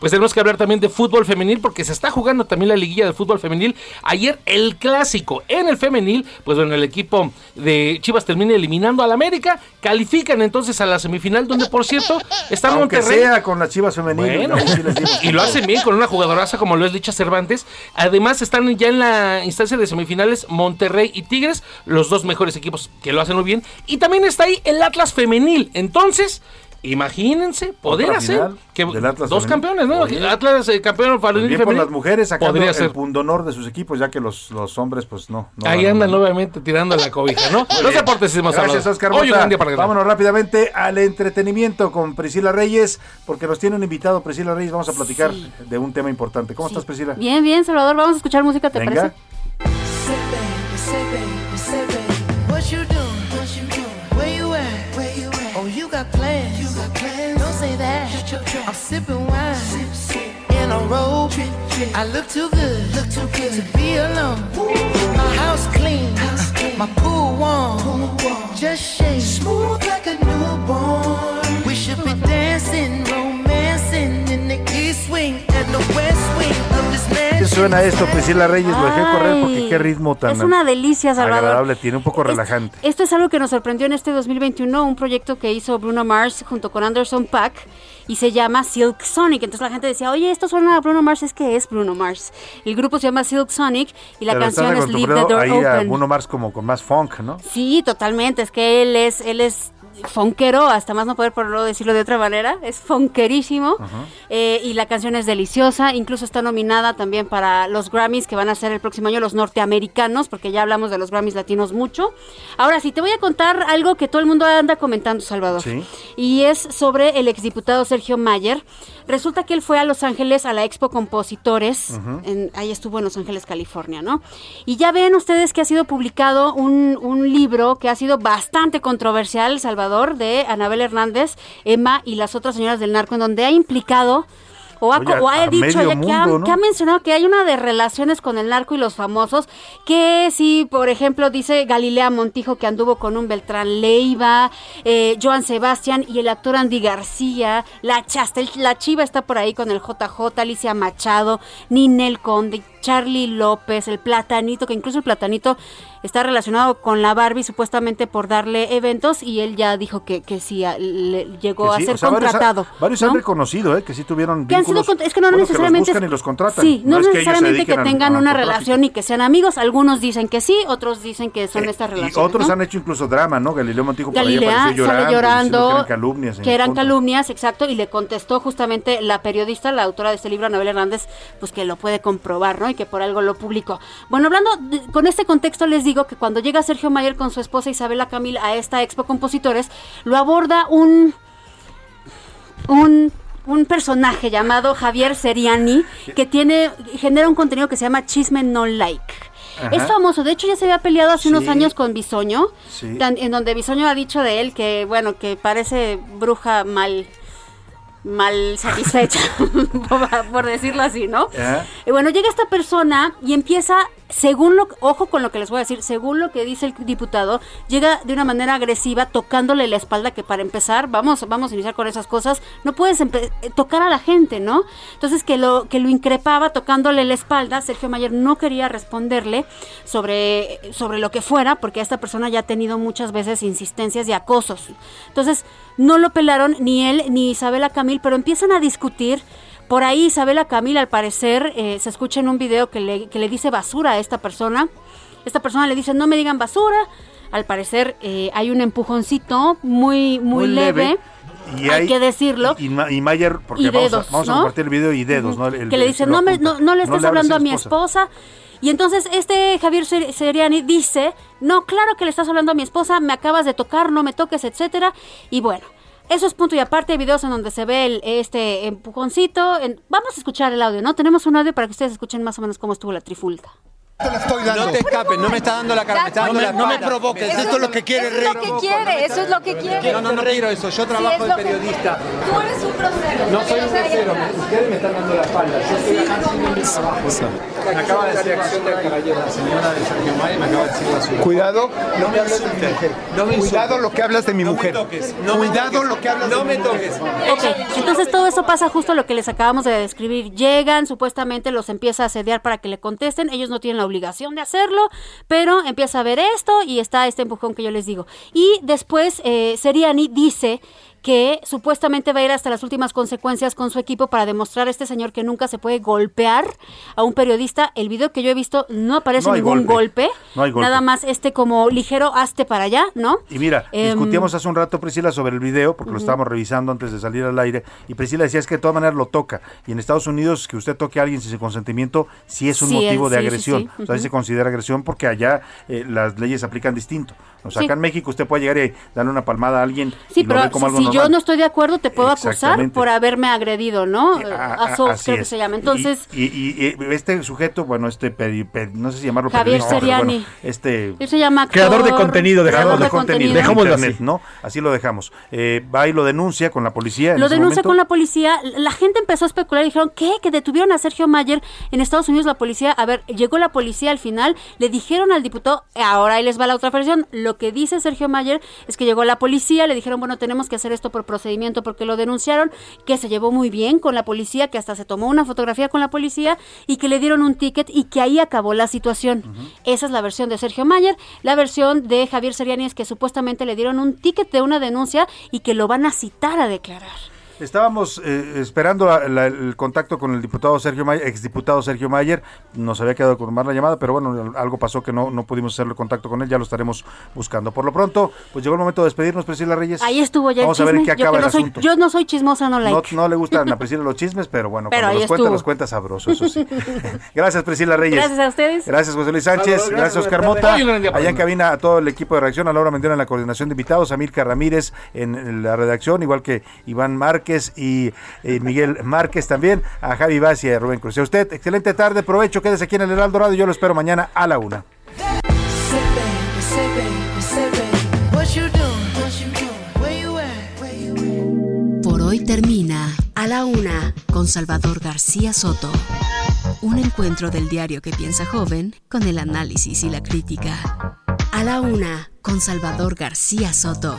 pues tenemos que hablar también de fútbol femenil porque se está jugando también la liguilla del fútbol femenil. Ayer el clásico en el femenil, pues bueno, el equipo de Chivas termina eliminando al América, califican entonces a la semifinal donde por cierto está Aunque Monterrey. sea con las chivas. Bueno, digo. y lo hacen bien con una jugadoraza como lo es Licha Cervantes. Además están ya en la instancia de semifinales Monterrey y Tigres, los dos mejores equipos que lo hacen muy bien. Y también está ahí el Atlas femenil. Entonces, imagínense poder hacer que del Atlas dos campeones, ¿no? Oye. Atlas eh, campeón Pues femenil bien por las mujeres sacando Podría el ser. pundonor de sus equipos, ya que los, los hombres, pues no. no Ahí andan nuevamente tirando la cobija, ¿no? Los deportes hemos Gracias. Oscar Hoy un día para. Vámonos rápidamente al entretenimiento con Priscila Reyes, porque nos tiene un invitado, Priscila Reyes. Vamos a platicar de un tema importante. ¿Cómo estás, Priscila? Bien, bien, Salvador, vamos a escuchar música, ¿te Venga. parece? I'm sipping wine. Sip, sip. In a robe. I look too good. Look too good to be alone. My house clean. My pool warm. Just shake. Smooth like a newborn. We should be dancing, romancing in the east wing and the west wing of this ¿Qué mansion. suena esto, Priscila Reyes? Lo dejé correr porque qué ritmo tan es una delicia, Salvador. agradable tiene, un poco relajante. Esto es algo que nos sorprendió en este 2021, un proyecto que hizo Bruno Mars junto con Anderson Paak y se llama Silk Sonic. Entonces la gente decía, oye, esto suena a Bruno Mars, es que es Bruno Mars. El grupo se llama Silk Sonic y la Pero canción es Leave the Door ahí a Open. Bruno Mars como con más funk, ¿no? Sí, totalmente. Es que él es, él es fonquero, hasta más no poder por no decirlo de otra manera. Es fonquerísimo. Eh, y la canción es deliciosa. Incluso está nominada también para los Grammys que van a ser el próximo año los norteamericanos, porque ya hablamos de los Grammys latinos mucho. Ahora sí, te voy a contar algo que todo el mundo anda comentando, Salvador. Sí. Y es sobre el exdiputado Sergio Mayer. Resulta que él fue a Los Ángeles a la Expo Compositores. En- ahí estuvo en Los Ángeles, California, ¿no? Y ya ven ustedes que ha sido publicado un, un libro que ha sido bastante controversial, Salvador, de Anabel Hernández, Emma y las otras señoras del narco, en donde ha implicado o ha, Oye, o ha a dicho que, ha, mundo, ¿no? que ha mencionado que hay una de relaciones con el narco y los famosos, que si, por ejemplo, dice Galilea Montijo que anduvo con un Beltrán Leiva, eh, Joan Sebastián y el actor Andy García, la Chastel, la Chiva está por ahí con el JJ, Alicia Machado, Ninel Conde, Charlie López, el Platanito, que incluso el Platanito está relacionado con la Barbie supuestamente por darle eventos y él ya dijo que, que sí, a- le- llegó Que a ser o sea, varios ha- contratado. Varios, ¿no? han reconocido, ¿eh? Que sí tuvieron Que han sido es que no bueno, necesariamente Que los buscan es- y los contratan. Sí, no, es ellos se necesariamente que, tengan una relación y que sean amigos. Algunos dicen que sí, otros dicen que son estas Y relaciones. otros ¿no? han hecho incluso drama, ¿no? Galileo Montijo por ahí diciendo llorando, que eran calumnias. en que eran contra. calumnias, exacto, y le contestó justamente la periodista, la autora de este libro, Anabel Hernández, pues que lo puede comprobar, ¿no? Y que por algo lo publicó. Bueno, hablando de- con este contexto, les digo que cuando llega Sergio Mayer con su esposa Isabela Camil a esta Expo Compositores, lo aborda un un un personaje llamado Javier Seriani que tiene genera un contenido que se llama Chisme No Like. Ajá. Es famoso, de hecho ya se había peleado hace unos años con Bisoño, Sí. tan- en donde Bisoño ha dicho de él que, bueno, que parece bruja mal mal satisfecha, por- por decirlo así, ¿no? Y bueno, llega esta persona y empieza, según lo, ojo con lo que les voy a decir, según lo que dice el diputado, llega de una manera agresiva tocándole la espalda, que para empezar, vamos, vamos a iniciar con esas cosas, no puedes eh, tocar a la gente, ¿no? Entonces que lo, que lo increpaba tocándole la espalda, Sergio Mayer no quería responderle sobre, sobre lo que fuera, porque esta persona ya ha tenido muchas veces insistencias y acosos. Entonces, no lo pelaron ni él ni Isabela Camil, pero empiezan a discutir. Por ahí Isabela Camil, al parecer, eh, se escucha en un video que le, que le dice basura a esta persona. Esta persona le dice, no me digan basura. Al parecer eh, hay un empujoncito muy, muy, Muy leve. leve. Y hay, que decirlo. Y, Ma- y Mayer, porque Y vamos, a, vamos a ¿no? compartir el video y dedos. ¿no? El- que le dice, no, me, no, no le estés hablando a mi esposa". esposa. Y entonces este Javier Ser- Seriani dice, no, claro que le estás hablando a mi esposa, me acabas de tocar, no me toques, etcétera. Y bueno, eso es punto y aparte, hay videos en donde se ve el- este empujoncito. en- vamos a escuchar el audio, ¿no? Tenemos un audio para que ustedes escuchen más o menos cómo estuvo la trifulca. No te escapes, no me está dando la cara, me está dando No me- la no me provoques, esto es lo que quiere Eso Rey. es lo que quiere, eso es lo que quiere. No, no, no quiero eso, yo trabajo de periodista. Tú eres un grosero. No soy un tercero, ustedes me están dando la espalda. Yo estoy acá haciendo mi trabajo. Me acaba de decir acción de caballero, la señora de Sergio Mayer me acaba de decir la suya. Cuidado, no me hables de mi mujer. No me Cuidado lo que hablas de mi No me mujer. toques. No me Cuidado toques. lo que hablas No de me mi mujer. toques. Ok, entonces todo eso pasa justo lo que les acabamos de describir. Llegan, supuestamente los empieza a asediar para que le contesten. Ellos no tienen la obligación de hacerlo, pero empieza a ver esto y está este empujón que yo les digo. Y después eh, Seriani dice que supuestamente va a ir hasta las últimas consecuencias con su equipo para demostrar a este señor que nunca se puede golpear a un periodista. El video que yo he visto no aparece No ningún golpe. golpe. No hay golpe. Nada más este como ligero hazte para allá, ¿no? Y mira, Em, discutíamos hace un rato, Priscila, sobre el video, porque lo estábamos revisando antes de salir al aire, y Priscila decía, es que de todas maneras lo toca. Y en Estados Unidos, que usted toque a alguien sin su consentimiento, sí es un Sí, motivo es- de sí, sí, agresión. sí. O sea, ahí se considera agresión porque allá eh, las leyes se aplican distinto. O sea, Sí. acá en México usted puede llegar y darle una palmada a alguien Sí, y lo pero ve como si, algo si yo no estoy de acuerdo, te puedo acusar por haberme agredido, ¿no? Ah, Assault, así creo que es. se llama. Entonces, Y, y- y este sujeto, bueno, este, peri- peri- no sé si llamarlo Javier periodista, pero Seriani. bueno, este... él se llama Creador de contenido, dejamos de de contenido, contenido. en Dejámoslo internet, así. ¿no? Así lo dejamos. Eh, va y lo denuncia con la policía. en Lo ese denuncia momento. con la policía. La gente empezó a especular y dijeron, ¿qué? Que detuvieron a Sergio Mayer en Estados Unidos. La policía, a ver, llegó la policía al final, le dijeron al diputado, ahora ahí les va la otra versión. Lo que dice Sergio Mayer es que llegó la policía, le dijeron, bueno, tenemos que hacer esto por procedimiento porque lo denunciaron, que se llevó muy bien con la policía, que hasta se tomó una fotografía con la policía y que le dieron un ticket y que ahí acabó la situación. Esa es la versión de Sergio Mayer. La versión de Javier Seriani es que supuestamente le dieron un ticket de una denuncia y que lo van a citar a declarar. Estábamos eh, esperando la- la- el contacto con el diputado Sergio Mayer, exdiputado Sergio Mayer. Nos había quedado con más la llamada, pero bueno, algo pasó que no, no pudimos hacerle contacto con él. Ya lo estaremos buscando. Por lo pronto, pues llegó el momento de despedirnos, Priscila Reyes. Ahí estuvo ya Vamos el a ver en qué yo, acaba que el no soy, asunto. yo no soy chismosa, no like. No, no le gustan a Priscila los chismes, pero bueno, Pero cuando los cuenta, los cuenta sabroso, eso sí. Gracias, Priscila Reyes. Gracias a ustedes. Gracias, José Luis Sánchez. Gracias, gracias, Oscar Mota. Allá en cabina a todo el equipo de reacción, a Laura Mendiola en la coordinación de invitados, a Mirka Ramírez en la redacción, igual que Iván Márquez y Miguel Márquez también, a Javi Vaz y a Rubén Cruz. A usted, excelente tarde, provecho, quédese aquí en el Heraldo Radio. Yo lo espero mañana a la una. Por hoy termina A la Una con Salvador García Soto. Un encuentro del diario que piensa joven con el análisis y la crítica. A la Una con Salvador García Soto.